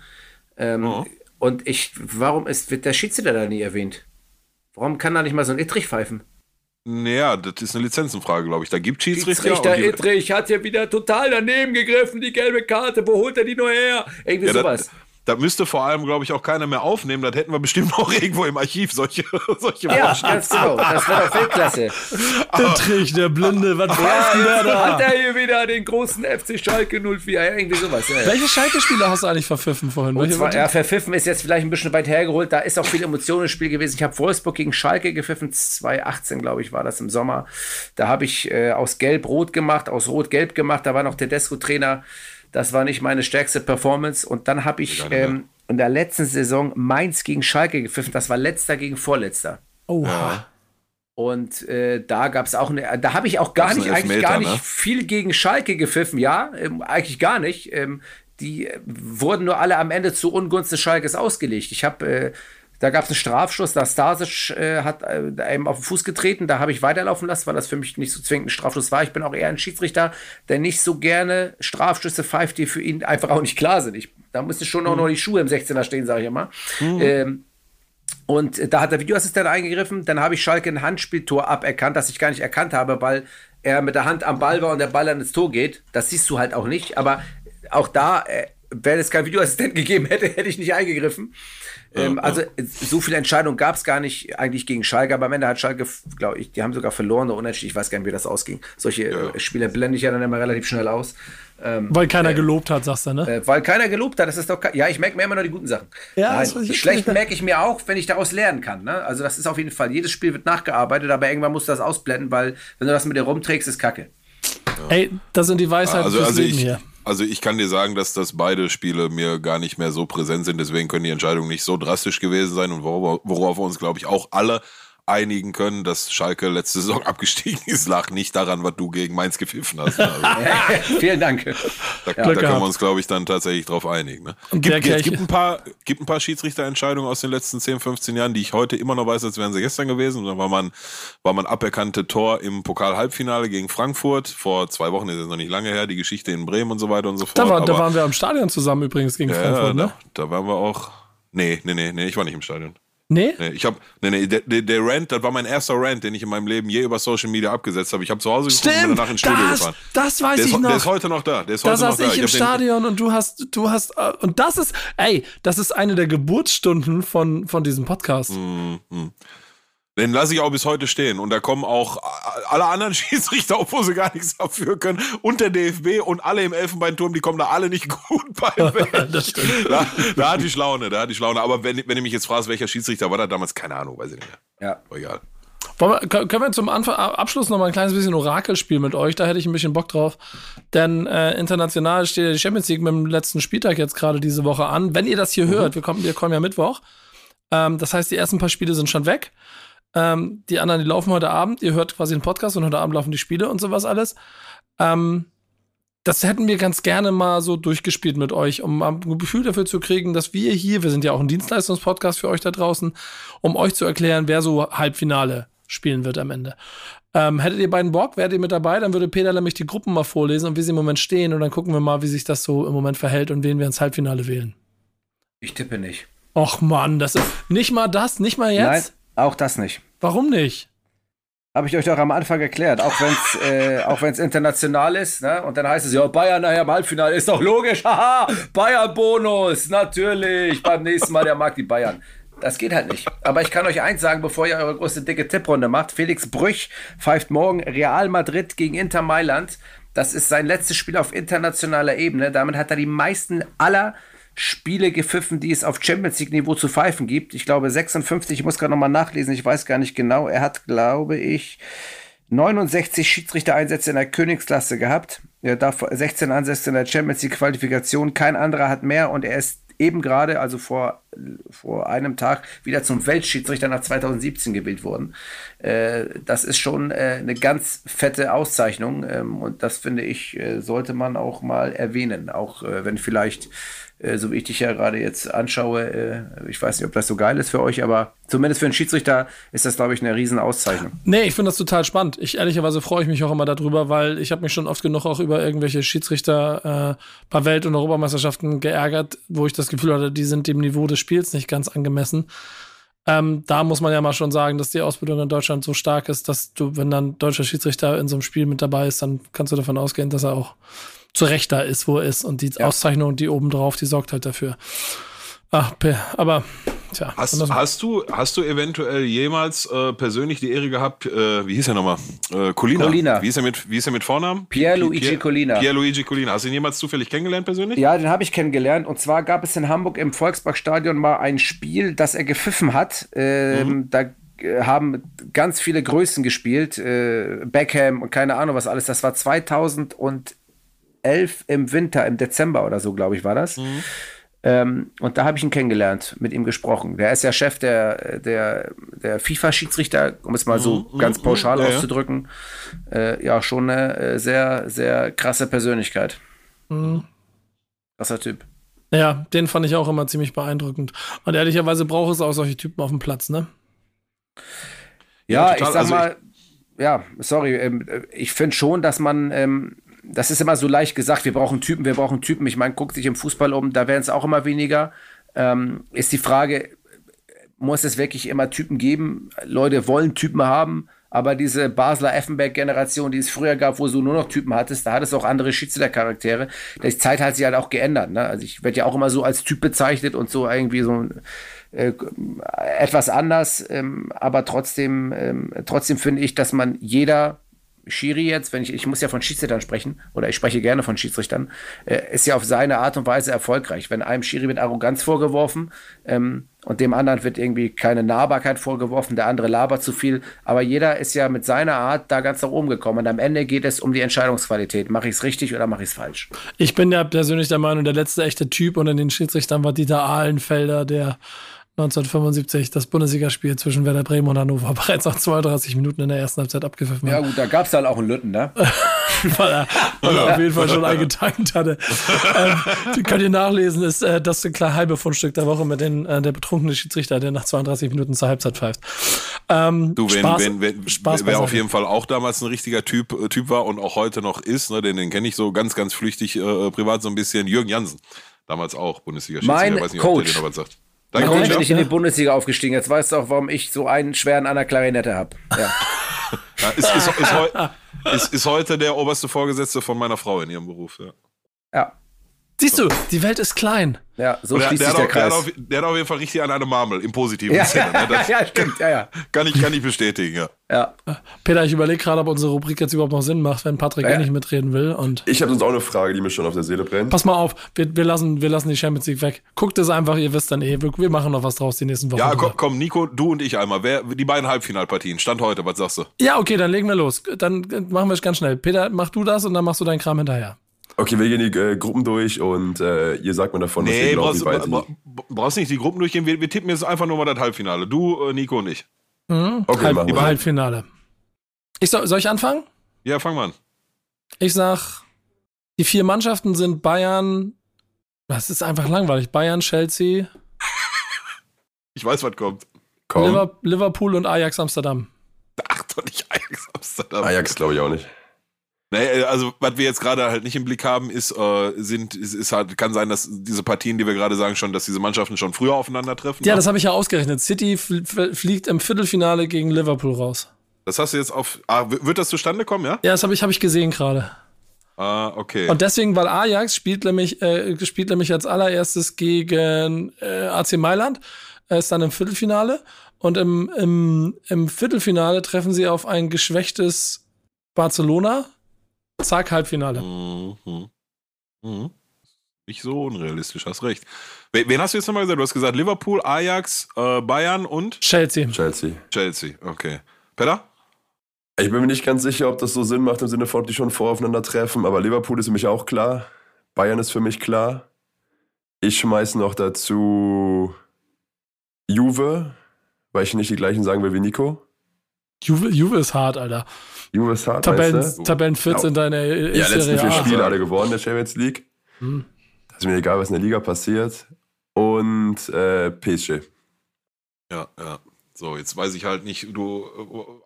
Ähm, oh. Und ich, warum ist, wird der Schiedsrichter da nie erwähnt? Warum kann da nicht mal so ein Ittrich pfeifen? Naja, das ist eine Lizenzenfrage, glaube ich. Da gibt Schiedsrichter. Schiedsrichter Ittrich hat ja wieder total daneben gegriffen, die gelbe Karte. Wo holt er die nur her? Irgendwie ja, sowas. Das, da müsste vor allem, glaube ich, auch keiner mehr aufnehmen. Das hätten wir bestimmt auch irgendwo im Archiv, solche, solche Ja, ganz genau. Das wäre doch Weltklasse. der Trich, der Blinde, was weiß denn der da? Hat er hier wieder den großen FC Schalke 04, irgendwie sowas. Ja, ja. Welche Schalke-Spieler hast du eigentlich verpfiffen vorhin? Und zwar, ja, verpfiffen ist jetzt vielleicht ein bisschen weit hergeholt. Da ist auch viel Emotion im Spiel gewesen. Ich habe Wolfsburg gegen Schalke gepfiffen, 2018, glaube ich, war das im Sommer. Da habe ich äh, aus Gelb-Rot gemacht, aus Rot-Gelb gemacht. Da war noch der Tedesco-Trainer. Das war nicht meine stärkste Performance. Und dann habe ich ähm, in der letzten Saison Mainz gegen Schalke gepfiffen. Das war letzter gegen vorletzter. Oh. Ja. Und äh, da gab es auch eine, da habe ich auch gar nicht, Elfmeter, eigentlich gar nicht ne? viel gegen Schalke gepfiffen, ja, ähm, eigentlich gar nicht. Ähm, die äh, wurden nur alle am Ende zu Ungunst des Schalkes ausgelegt. Ich habe äh, da gab es einen Strafschuss, da Stasic äh, hat äh, einem auf den Fuß getreten, da habe ich weiterlaufen lassen, weil das für mich nicht so zwingend ein Strafschuss war. Ich bin auch eher ein Schiedsrichter, der nicht so gerne Strafschüsse pfeift, die für ihn einfach auch nicht klar sind. Ich, da müsste schon mhm. noch die Schuhe im 16er stehen, sage ich immer. Mhm. Ähm, und da hat der Videoassistent eingegriffen, dann habe ich Schalke ein Handspieltor aberkannt, das ich gar nicht erkannt habe, weil er mit der Hand am Ball war und der Ball dann ins Tor geht. Das siehst du halt auch nicht, aber auch da, äh, wenn es keinen Videoassistent gegeben hätte, hätte ich nicht eingegriffen. Ähm, ja, also so viele Entscheidungen gab es gar nicht eigentlich gegen Schalke, aber am Ende hat Schalke, glaube ich, die haben sogar verloren oder unentschieden. Ich weiß gar nicht, wie das ausging. Solche ja. äh, Spiele blende ich ja dann immer relativ schnell aus. Ähm, weil keiner äh, gelobt hat, sagst du, ne? Äh, weil keiner gelobt hat, das ist doch. Ja, ich merke mir immer nur die guten Sachen. Ja, Nein, das schlecht merke ich mir auch, wenn ich daraus lernen kann. Ne? Also, das ist auf jeden Fall. Jedes Spiel wird nachgearbeitet, aber irgendwann musst du das ausblenden, weil, wenn du das mit dir rumträgst, ist Kacke. Ja. Ey, das sind die Weisheiten also, also Leben ich, hier. Also ich kann dir sagen, dass das beide Spiele mir gar nicht mehr so präsent sind. Deswegen können die Entscheidungen nicht so drastisch gewesen sein und worauf, worauf wir uns, glaube ich, auch alle einigen können, dass Schalke letzte Saison abgestiegen ist, lag nicht daran, was du gegen Mainz gepfiffen hast. Also, Vielen Dank. Da, ja, da können wir uns, glaube ich, dann tatsächlich drauf einigen. Ne? Gibt, es gibt, ein paar, gibt ein paar Schiedsrichterentscheidungen aus den letzten 10, 15 Jahren, die ich heute immer noch weiß, als wären sie gestern gewesen. Da war man, war man aberkannte Tor im Pokal-Halbfinale gegen Frankfurt. Vor zwei Wochen ist es noch nicht lange her, die Geschichte in Bremen und so weiter und so fort. Da, war, da waren wir am Stadion zusammen übrigens gegen ja, Frankfurt, ne? Da, da waren wir auch. Nee, nee, nee, nee, ich war nicht im Stadion. Nee? nee ich habe nee, nee, der, der, der Rant, das war mein erster Rant, den ich in meinem Leben je über Social Media abgesetzt habe. Ich habe zu Hause geguckt Stimmt, und bin danach ins Studio das, gefahren. Das weiß der ich ist, noch. Der ist heute noch da. Der ist da heute saß noch da. ich im hab den- Stadion und du hast, du hast, äh, und das ist, ey, das ist eine der Geburtsstunden von, von diesem Podcast. Mhm. Den lasse ich auch bis heute stehen. Und da kommen auch alle anderen Schiedsrichter, obwohl sie gar nichts dafür können. Und der DFB und alle im Elfenbeinturm, die kommen da alle nicht gut bei weg. Das stimmt. Da, da hatte ich Laune, da hatte ich Laune. Aber wenn, wenn du mich jetzt fragst, welcher Schiedsrichter war da damals, keine Ahnung, weiß ich nicht mehr. Ja. Egal. Wir, können wir zum Anfang, Abschluss noch mal ein kleines bisschen Orakelspiel mit euch? Da hätte ich ein bisschen Bock drauf. Denn äh, international steht ja die Champions League mit dem letzten Spieltag jetzt gerade diese Woche an. Wenn ihr das hier hört, wir kommen, wir kommen ja Mittwoch. Ähm, das heißt, die ersten paar Spiele sind schon weg. Ähm, die anderen, die laufen heute Abend. Ihr hört quasi den Podcast und heute Abend laufen die Spiele und sowas alles. Ähm, das hätten wir ganz gerne mal so durchgespielt mit euch, um ein Gefühl dafür zu kriegen, dass wir hier, wir sind ja auch ein Dienstleistungspodcast für euch da draußen, um euch zu erklären, wer so Halbfinale spielen wird am Ende. Ähm, hättet ihr beiden Bock, wärt ihr mit dabei, dann würde Peter nämlich die Gruppen mal vorlesen und wie sie im Moment stehen und dann gucken wir mal, wie sich das so im Moment verhält und wen wir ins Halbfinale wählen. Ich tippe nicht. Och Mann, das ist nicht mal das, nicht mal jetzt? Nein, auch das nicht. Warum nicht? Habe ich euch doch am Anfang erklärt, auch wenn es äh, auch wenn's international ist, ne? Und dann heißt es ja, Bayern nachher im Halbfinale, ist doch logisch, haha, Bayern-Bonus, natürlich, beim nächsten Mal, der mag die Bayern. Das geht halt nicht. Aber ich kann euch eins sagen, bevor ihr eure große dicke Tipprunde macht, Felix Brüch pfeift morgen Real Madrid gegen Inter Mailand. Das ist sein letztes Spiel auf internationaler Ebene. Damit hat er die meisten aller Spiele gepfiffen, die es auf Champions League Niveau zu pfeifen gibt. Ich glaube 56, ich muss gerade nochmal nachlesen, ich weiß gar nicht genau. Er hat, glaube ich, 69 Schiedsrichter-Einsätze in der Königsklasse gehabt. Er darf 16 Ansätze in der Champions League Qualifikation. Kein anderer hat mehr und er ist eben gerade, also vor, vor einem Tag, wieder zum Weltschiedsrichter nach 2017 gewählt worden. Äh, das ist schon äh, eine ganz fette Auszeichnung ähm, und das finde ich, äh, sollte man auch mal erwähnen. Auch äh, wenn vielleicht, äh, so wie ich dich ja gerade jetzt anschaue, äh, ich weiß nicht, ob das so geil ist für euch, aber zumindest für einen Schiedsrichter ist das, glaube ich, eine riesen Auszeichnung. Nee, ich finde das total spannend. Ich ehrlicherweise freue ich mich auch immer darüber, weil ich habe mich schon oft genug auch über irgendwelche Schiedsrichter äh, bei Welt- und Europameisterschaften geärgert, wo ich das Gefühl hatte, die sind dem Niveau des Spiels nicht ganz angemessen. Ähm, da muss man ja mal schon sagen, dass die Ausbildung in Deutschland so stark ist, dass du, wenn dann ein deutscher Schiedsrichter in so einem Spiel mit dabei ist, dann kannst du davon ausgehen, dass er auch zu Recht da ist, wo er ist. Und die Ja. Auszeichnung, die oben drauf, die sorgt halt dafür. Ach, Pe- aber, tja. Hast, hast, du, hast du eventuell jemals äh, persönlich die Ehre gehabt, äh, wie hieß er nochmal? Äh, Colina. Colina. Wie ist er mit, wie ist er mit Vornamen? Pierluigi Pier- Colina. Pierluigi Colina. Hast du ihn jemals zufällig kennengelernt persönlich? Ja, den habe ich kennengelernt. Und zwar gab es in Hamburg im Volksparkstadion mal ein Spiel, das er gepfiffen hat. Ähm, Da äh, haben ganz viele Größen gespielt. Äh, Beckham und keine Ahnung was alles. Das war 2011 im Winter, im Dezember oder so, glaube ich, war das. Ähm, und da habe ich ihn kennengelernt, mit ihm gesprochen. Der ist ja Chef der, der, der FIFA-Schiedsrichter, um es mal so ganz pauschal ja, ja. auszudrücken. Äh, ja, schon eine äh, sehr, sehr krasse Persönlichkeit. Krasser Typ. Ja, den fand ich auch immer ziemlich beeindruckend. Und ehrlicherweise braucht es auch solche Typen auf dem Platz, ne? Ja, Ja, ich sag Also mal, ja, sorry, ähm, ich finde schon, dass man, ähm, das ist immer so leicht gesagt, wir brauchen Typen, wir brauchen Typen. Ich meine, guckt sich im Fußball um, da werden es auch immer weniger. Ähm, ist die Frage, muss es wirklich immer Typen geben? Leute wollen Typen haben, aber diese Basler Effenberg-Generation, die es früher gab, wo du nur noch Typen hattest, da hattest du auch andere Schiedsrichtercharaktere. Die Zeit hat sich halt auch geändert. Ne? Also ich werde ja auch immer so als Typ bezeichnet und so irgendwie so äh, etwas anders, ähm, aber trotzdem, ähm, trotzdem finde ich, dass man jeder Schiri jetzt, wenn ich, ich muss ja von Schiedsrichtern sprechen, oder ich spreche gerne von Schiedsrichtern, äh, ist ja auf seine Art und Weise erfolgreich. Wenn einem Schiri wird Arroganz vorgeworfen ähm, und dem anderen wird irgendwie keine Nahbarkeit vorgeworfen, der andere labert zu viel, aber jeder ist ja mit seiner Art da ganz nach oben gekommen und am Ende geht es um die Entscheidungsqualität. Mache ich es richtig oder mache ich es falsch? Ich bin ja persönlich der Meinung, der letzte echte Typ unter den Schiedsrichtern war Dieter Ahlenfelder, der 1975 das Bundesligaspiel zwischen Werder Bremen und Hannover bereits nach 32 Minuten in der ersten Halbzeit abgepfiffen Ja hat. gut, da gab es halt auch einen Lütten, ne? weil er, weil er auf jeden Fall schon eingetankt hatte. ähm, die könnt ihr nachlesen, ist äh, das kleine halbe Fundstück der Woche mit den, äh, der betrunkene Schiedsrichter, der nach 32 Minuten zur Halbzeit pfeift. Ähm, Du, wenn, Spaß, wenn, wenn, Spaß wer auf jeden Fall auch damals ein richtiger Typ, äh, typ war und auch heute noch ist, ne, den, den kenne ich so ganz, ganz flüchtig äh, privat so ein bisschen, Jürgen Jansen. Damals auch Bundesliga-Schiedsrichter. Mein Ich weiß nicht, ob der Coach. dir noch was sagt. Danke, Warum bin ich in die Bundesliga aufgestiegen? Jetzt weißt du auch, warum ich so einen schweren an der Klarinette habe. Ja. ja, ist, ist, ist, ist, heute der oberste Vorgesetzte von meiner Frau in ihrem Beruf. Ja. ja. Siehst du, die Welt ist klein. Ja, so der, schließt der sich der, auch, Kreis. Der hat, auf, der hat auf jeden Fall richtig an eine Marmel im positiven ja, Sinne. Ne? Das ja, stimmt, ja, ja. Kann ich, kann ich bestätigen, ja. ja. Peter, ich überlege gerade, ob unsere Rubrik jetzt überhaupt noch Sinn macht, wenn Patrick ja. eh nicht mitreden will. Und ich habe sonst auch eine Frage, die mir schon auf der Seele brennt. Pass mal auf, wir, wir, lassen, wir lassen die Champions League weg. Guckt es einfach, ihr wisst dann eh, wir, wir machen noch was draus die nächsten Wochen. Ja, komm, komm, Nico, du und ich einmal. Wer, die beiden Halbfinalpartien, Stand heute, was sagst du? Ja, okay, dann legen wir los. Dann machen wir es ganz schnell. Peter, mach du das und dann machst du deinen Kram hinterher. Okay, wir gehen die äh, Gruppen durch und äh, ihr sagt mir davon, nee, was ihr glaubt, brauchst, wie weit bra brauchst nicht die Gruppen durchgehen. Wir, wir, tippen jetzt einfach nur mal das Halbfinale. Du, äh, Nico und ich. Mhm. Okay, Halb, machen wir. Halbfinale. Ich soll, soll ich anfangen? Ja, fang mal an. Ich sag, die vier Mannschaften sind Bayern. Das ist einfach langweilig. Bayern, Chelsea. ich weiß, was kommt. Komm. Liverpool und Ajax Amsterdam. Ach doch nicht Ajax Amsterdam. Ajax glaube ich auch nicht. Nee, äh, also was wir jetzt gerade halt nicht im Blick haben, ist, äh, sind, ist, ist halt, kann sein, dass diese Partien, die wir gerade sagen, schon, dass diese Mannschaften schon früher aufeinandertreffen. Ja, ne? das habe ich ja ausgerechnet. City fliegt im Viertelfinale gegen Liverpool raus. Das hast du jetzt auf. Ah, wird das zustande kommen, ja? Ja, das habe ich, hab ich gesehen gerade. Ah, okay. Und deswegen, weil Ajax spielt nämlich, äh, spielt nämlich als allererstes gegen äh, AC Mailand, äh, ist dann im Viertelfinale. Und im, im, im Viertelfinale treffen sie auf ein geschwächtes Barcelona, Zack, Halbfinale. Mhm. Mhm. Nicht so unrealistisch, hast recht. Wen hast du jetzt nochmal gesagt? Du hast gesagt Liverpool, Ajax, äh, Bayern und? Chelsea. Chelsea. Chelsea, okay. Peter? Ich bin mir nicht ganz sicher, ob das so Sinn macht im Sinne von, ob die schon voraufeinander treffen, aber Liverpool ist für mich auch klar. Bayern ist für mich klar. Ich schmeiße noch dazu Juve, weil ich nicht die gleichen sagen will wie Nico. Juve, Juve ist hart, Alter. Juve ist hart, Tabellen, Tabellen 14 ja. deiner Ja, letzten vier Spiele alle gewonnen, der Champions League. Hm. Das ist mir egal, was in der Liga passiert. Und äh, PSG. Ja, ja. So, jetzt weiß ich halt nicht, du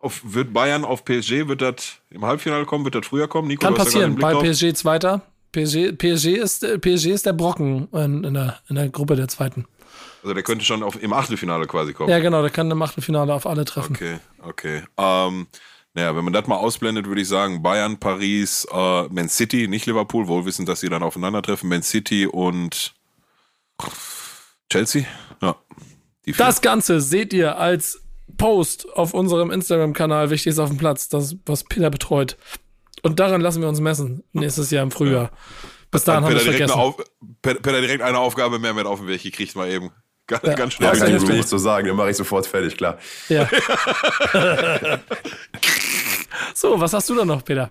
auf, wird Bayern auf PSG, wird das im Halbfinale kommen, wird das früher kommen? Nico, Kann passieren, bei PSG Zweiter. PSG, PSG, ist, PSG ist der Brocken in, in, der, in der Gruppe der Zweiten. Also der könnte schon auf, im Achtelfinale quasi kommen. Ja, genau, der kann im Achtelfinale auf alle treffen. Okay, okay. Ähm, naja, wenn man das mal ausblendet, würde ich sagen, Bayern, Paris, äh, Man City, nicht Liverpool, wohl wissend, dass sie dann aufeinandertreffen, Man City und Chelsea. Ja. das Ganze seht ihr als Post auf unserem Instagram-Kanal Wichtig ist auf dem Platz, das, was Peter betreut. Und daran lassen wir uns messen, nächstes Jahr im Frühjahr. Bis dahin haben wir es vergessen. Peter direkt eine Aufgabe mehr mit auf den Weg gekriegt, mal eben. Ganz, ja. ganz schnell. Ja, kann ich nicht so sagen, den mache ich sofort fertig, klar. Ja. so, was hast du da noch, Peter?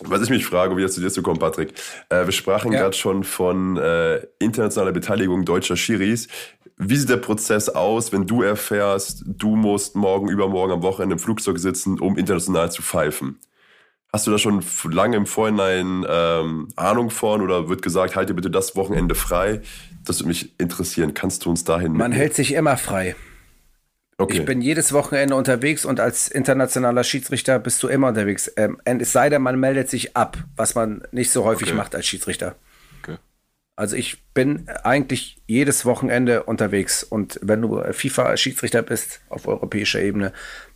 Was ich mich frage, wie das zu dir zu kommen, Patrick. Äh, wir sprachen ja. gerade schon von äh, internationaler Beteiligung deutscher Schiris. Wie sieht der Prozess aus, wenn du erfährst, du musst morgen, übermorgen am Wochenende im Flugzeug sitzen, um international zu pfeifen? Hast du da schon lange im Vorhinein ähm, Ahnung von oder wird gesagt, halte bitte das Wochenende frei? Das würde mich interessieren. Kannst du uns dahin mitnehmen? Man hält sich immer frei. Okay. Ich bin jedes Wochenende unterwegs und als internationaler Schiedsrichter bist du immer unterwegs. Ähm, es sei denn, man meldet sich ab, was man nicht so häufig okay. macht als Schiedsrichter. Okay. Also ich bin eigentlich jedes Wochenende unterwegs und wenn du FIFA-Schiedsrichter bist auf europäischer Ebene,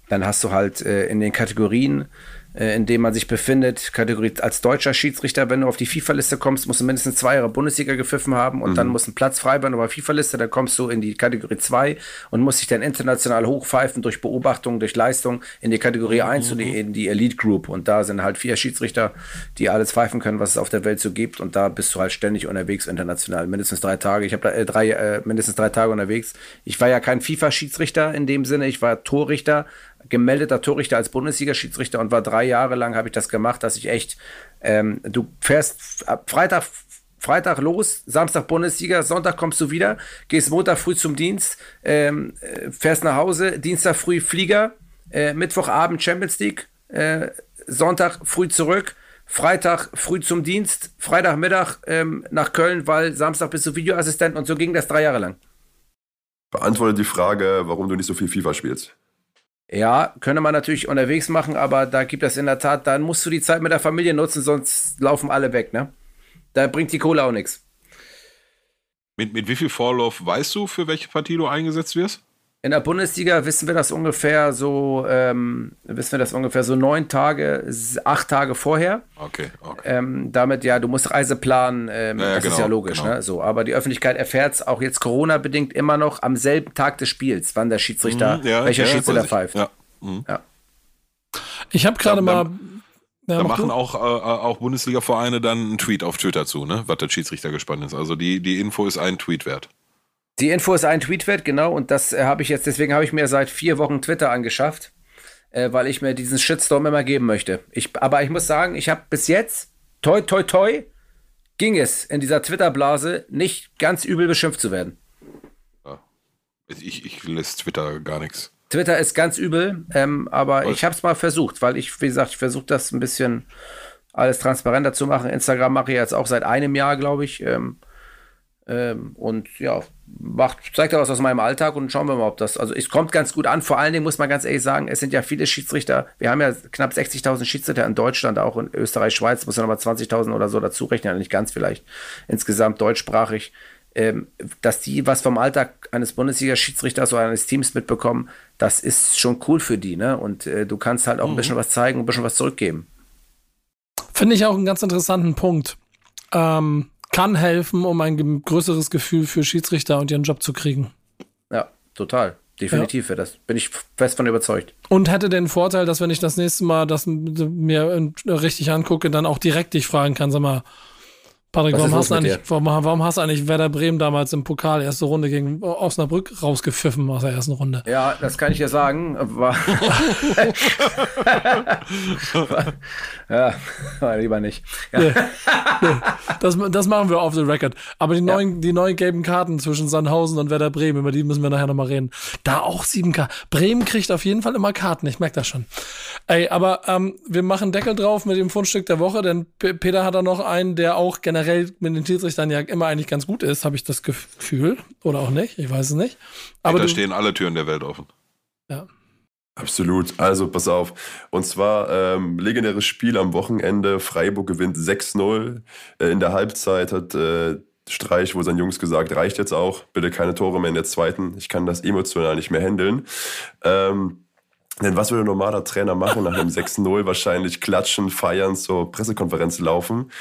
dann hast du halt äh, in den Kategorien äh, in dem man sich befindet, Kategorie als deutscher Schiedsrichter, wenn du auf die FIFA-Liste kommst, musst du mindestens zwei Jahre Bundesliga gepfiffen haben und mhm. dann muss ein Platz frei werden auf FIFA-Liste, dann kommst du in die Kategorie 2 und musst dich dann international hochpfeifen durch Beobachtung, durch Leistung in die Kategorie 1 mhm. und die, in die Elite Group und da sind halt vier Schiedsrichter, die alles pfeifen können, was es auf der Welt so gibt und da bist du halt ständig unterwegs international, mindestens drei Tage. Ich habe da äh, drei, äh, mindestens drei Tage unterwegs. Ich war ja kein FIFA-Schiedsrichter in dem Sinne, ich war Torrichter, gemeldeter Torrichter als Bundesliga-Schiedsrichter und war drei Jahre lang, habe ich das gemacht, dass ich echt, ähm, du fährst Freitag, Freitag los, Samstag Bundesliga, Sonntag kommst du wieder, gehst Montag früh zum Dienst, ähm, äh, fährst nach Hause, Dienstag früh Flieger, äh, Mittwochabend Champions League, äh, Sonntag früh zurück, Freitag früh zum Dienst, Freitagmittag ähm, nach Köln, weil Samstag bist du Videoassistent und so ging das drei Jahre lang. Beantworte die Frage, warum du nicht so viel FIFA spielst. Ja, könnte man natürlich unterwegs machen, aber da gibt es in der Tat, dann musst du die Zeit mit der Familie nutzen, sonst laufen alle weg, ne? Da bringt die Kohle auch nichts. Mit, mit wie viel Vorlauf weißt du, für welche Partie du eingesetzt wirst? In der Bundesliga wissen wir das ungefähr so, ähm, wissen wir das ungefähr so neun Tage, acht Tage vorher. Okay, okay. Ähm, damit ja, du musst Reise planen, ähm, ja, ja, das genau, ist ja logisch, genau. ne? So, aber die Öffentlichkeit erfährt es auch jetzt Corona-bedingt immer noch am selben Tag des Spiels, wann der Schiedsrichter, mhm, ja, welcher Schiedsrichter pfeift. Ja. Mhm. ja. Ich habe gerade mal. da machen auch, äh, auch Bundesliga-Vereine dann einen Tweet auf Twitter zu, ne? was der Schiedsrichter gespannt ist. Also die, die Info ist ein Tweet wert. Die Info ist ein Tweet wert, genau, und das äh, habe ich jetzt, deswegen habe ich mir seit vier Wochen Twitter angeschafft, äh, weil ich mir diesen Shitstorm immer geben möchte. Ich, aber ich muss sagen, ich habe bis jetzt, toi, toi, toi, ging es in dieser Twitter-Blase nicht ganz übel beschimpft zu werden. Ja. Ich, ich lässt Twitter gar nichts. Twitter ist ganz übel, ähm, aber Was? ich habe es mal versucht, weil ich, wie gesagt, ich versuche das ein bisschen alles transparenter zu machen. Instagram mache ich jetzt auch seit einem Jahr, glaube ich. Ähm, ähm, und ja, macht, zeigt ja was aus meinem Alltag und schauen wir mal, ob das, also es kommt ganz gut an. Vor allen Dingen muss man ganz ehrlich sagen, es sind ja viele Schiedsrichter. Wir haben ja knapp 60.000 Schiedsrichter in Deutschland, auch in Österreich, Schweiz, muss ja nochmal 20.000 oder so dazu rechnen, nicht ganz vielleicht, insgesamt deutschsprachig. Ähm, dass die was vom Alltag eines Bundesliga-Schiedsrichters oder eines Teams mitbekommen, das ist schon cool für die, ne? Und äh, du kannst halt auch ein mhm. bisschen was zeigen, ein bisschen was zurückgeben. Finde ich auch einen ganz interessanten Punkt. Ähm, kann helfen, um ein größeres Gefühl für Schiedsrichter und ihren Job zu kriegen. Ja, total. Definitiv ja. das. Bin ich fest von überzeugt. Und hätte den Vorteil, dass wenn ich das nächste Mal das mir richtig angucke, dann auch direkt dich fragen kann, sag mal, Patrick, warum hast, warum, warum hast, du eigentlich, Werder Bremen damals im Pokal erste Runde gegen Osnabrück rausgepfiffen aus der ersten Runde? Ja, das kann ich dir sagen. War ja, war lieber nicht. Ja. Nee, nee. Das, das machen wir off the record. Aber die neuen, ja. die neuen gelben Karten zwischen Sandhausen und Werder Bremen, über die müssen wir nachher nochmal reden. Da auch sieben Karten. Bremen kriegt auf jeden Fall immer Karten, ich merke das schon. Ey, aber ähm, wir machen Deckel drauf mit dem Fundstück der Woche, denn Peter hat da noch einen, der auch generell generell mit den Schiedsrichtern ja immer eigentlich ganz gut ist, habe ich das Gefühl. Oder auch nicht, ich weiß es nicht. Aber da stehen alle Türen der Welt offen. Ja. Absolut. Also pass auf. Und zwar ähm, legendäres Spiel am Wochenende. Freiburg gewinnt 6-0. Äh, in der Halbzeit hat äh, Streich wohl seinen Jungs gesagt, reicht jetzt auch. Bitte keine Tore mehr in der zweiten. Ich kann das emotional nicht mehr handeln. Ähm, denn was würde ein normaler Trainer machen nach einem 6-0? Wahrscheinlich klatschen, feiern, zur Pressekonferenz laufen.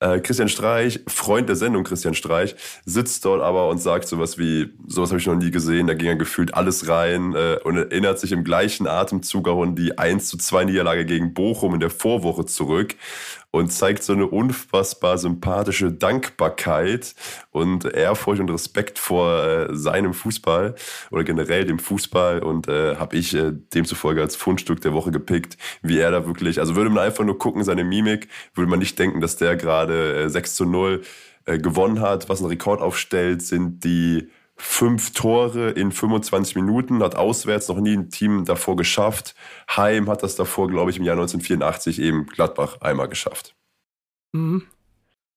Äh, Christian Streich, Freund der Sendung Christian Streich, sitzt dort aber und sagt sowas wie, sowas habe ich noch nie gesehen, da ging er gefühlt alles rein äh, und erinnert sich im gleichen Atemzug auch an die 1 zu 2 Niederlage gegen Bochum in der Vorwoche zurück und zeigt so eine unfassbar sympathische Dankbarkeit und Ehrfurcht und Respekt vor äh, seinem Fußball oder generell dem Fußball. Und äh, habe ich äh, demzufolge als Fundstück der Woche gepickt, wie er da wirklich, also würde man einfach nur gucken, seine Mimik, würde man nicht denken, dass der gerade äh, 6 zu 0 äh, gewonnen hat, was ein Rekord aufstellt, sind die fünf Tore in 25 Minuten, hat auswärts noch nie ein Team davor geschafft. Heim hat das davor, glaube ich, im Jahr 1984 eben Gladbach einmal geschafft. Mhm.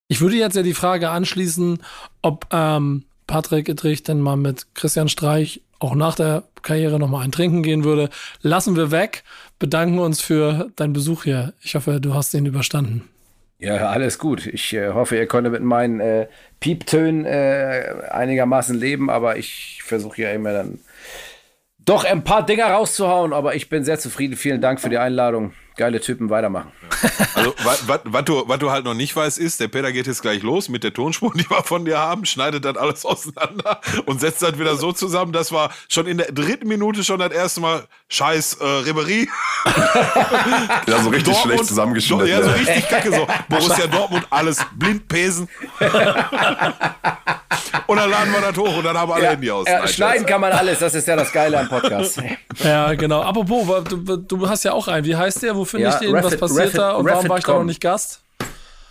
Ich würde jetzt ja die Frage anschließen, ob ähm, Patrick Ittrich denn mal mit Christian Streich auch nach der Karriere nochmal ein Trinken gehen würde. Lassen wir weg, bedanken uns für deinen Besuch hier. Ich hoffe, du hast ihn überstanden. Ja, alles gut. Ich äh, hoffe, ihr konntet mit meinen äh, Pieptönen äh, einigermaßen leben, aber ich versuche ja immer dann doch ein paar Dinger rauszuhauen, aber ich bin sehr zufrieden. Vielen Dank für die Einladung geile Typen weitermachen. Also, was du, du halt noch nicht weißt, ist, der Peter geht jetzt gleich los mit der Tonspur, die wir von dir haben, schneidet dann alles auseinander und setzt das wieder so zusammen, dass wir schon in der dritten Minute schon das erste Mal Scheiß äh, Ribery. ja, so richtig Dortmund, schlecht zusammengeschnitten. Ja, so richtig kacke, so Borussia Dortmund, alles blind pesen. und dann laden wir das hoch und dann haben wir alle ja, Handy aus. Ja, schneiden kann man alles, das ist ja das Geile am Podcast. ja, genau. Apropos, du, du hast ja auch einen. Wie heißt der? Wo finde ja, ich den? Rapid, was passiert Rapid, da? Und warum war ich da noch nicht Gast?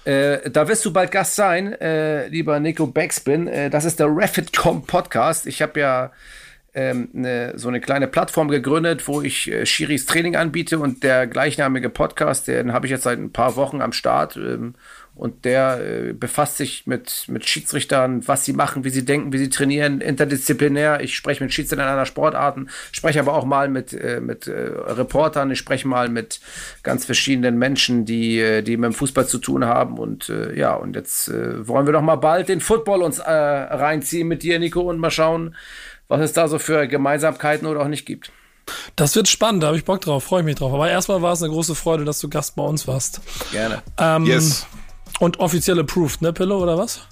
Äh, da wirst du bald Gast sein, äh, lieber Nico Backspin. Äh, das ist der Refitcom Podcast. Ich habe ja ähm, ne, so eine kleine Plattform gegründet, wo ich äh, Shiris Training anbiete und der gleichnamige Podcast, den habe ich jetzt seit ein paar Wochen am Start. Ähm, und der äh, befasst sich mit, mit Schiedsrichtern, was sie machen, wie sie denken, wie sie trainieren, interdisziplinär. Ich spreche mit Schiedsrichtern einer Sportarten, spreche aber auch mal mit, äh, mit äh, Reportern, ich spreche mal mit ganz verschiedenen Menschen, die, äh, die mit dem Fußball zu tun haben. Und äh, ja, und jetzt äh, wollen wir doch mal bald den Football uns äh, reinziehen mit dir, Nico, und mal schauen, was es da so für Gemeinsamkeiten oder auch nicht gibt. Das wird spannend, da habe ich Bock drauf, freue ich mich drauf. Aber erstmal war es eine große Freude, dass du Gast bei uns warst. Gerne. Ähm, yes. Und offiziell approved, ne, Pillow, oder was?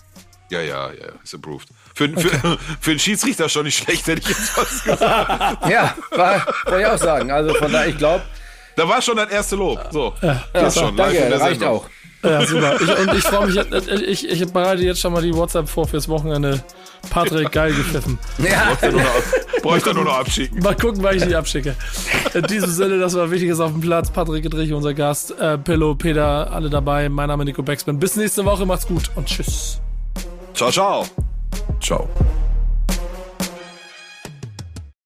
Ja, ja, ja, ist approved. Für, okay. für, für einen Schiedsrichter schon nicht schlecht, hätte ich jetzt was gesagt. ja, wollte ich auch sagen. Also von daher, ich glaube. Da war schon das erste Lob. So, ja, das ja, schon. Danke, reicht auch. Ja, super. Ich, und ich freue mich, ich, ich bereite jetzt schon mal die WhatsApp vor fürs Wochenende. Patrick, geil gepfiffen. Ja. Bräuchte nur noch abschicken. Mal gucken, weil ich die abschicke. In diesem Sinne, das war Wichtiges auf dem Platz. Patrick Gedrich, unser Gast. Äh, Pillow, Peter, alle dabei. Mein Name ist Nico Becksmann. Bis nächste Woche. Macht's gut und tschüss. Ciao, ciao. Ciao.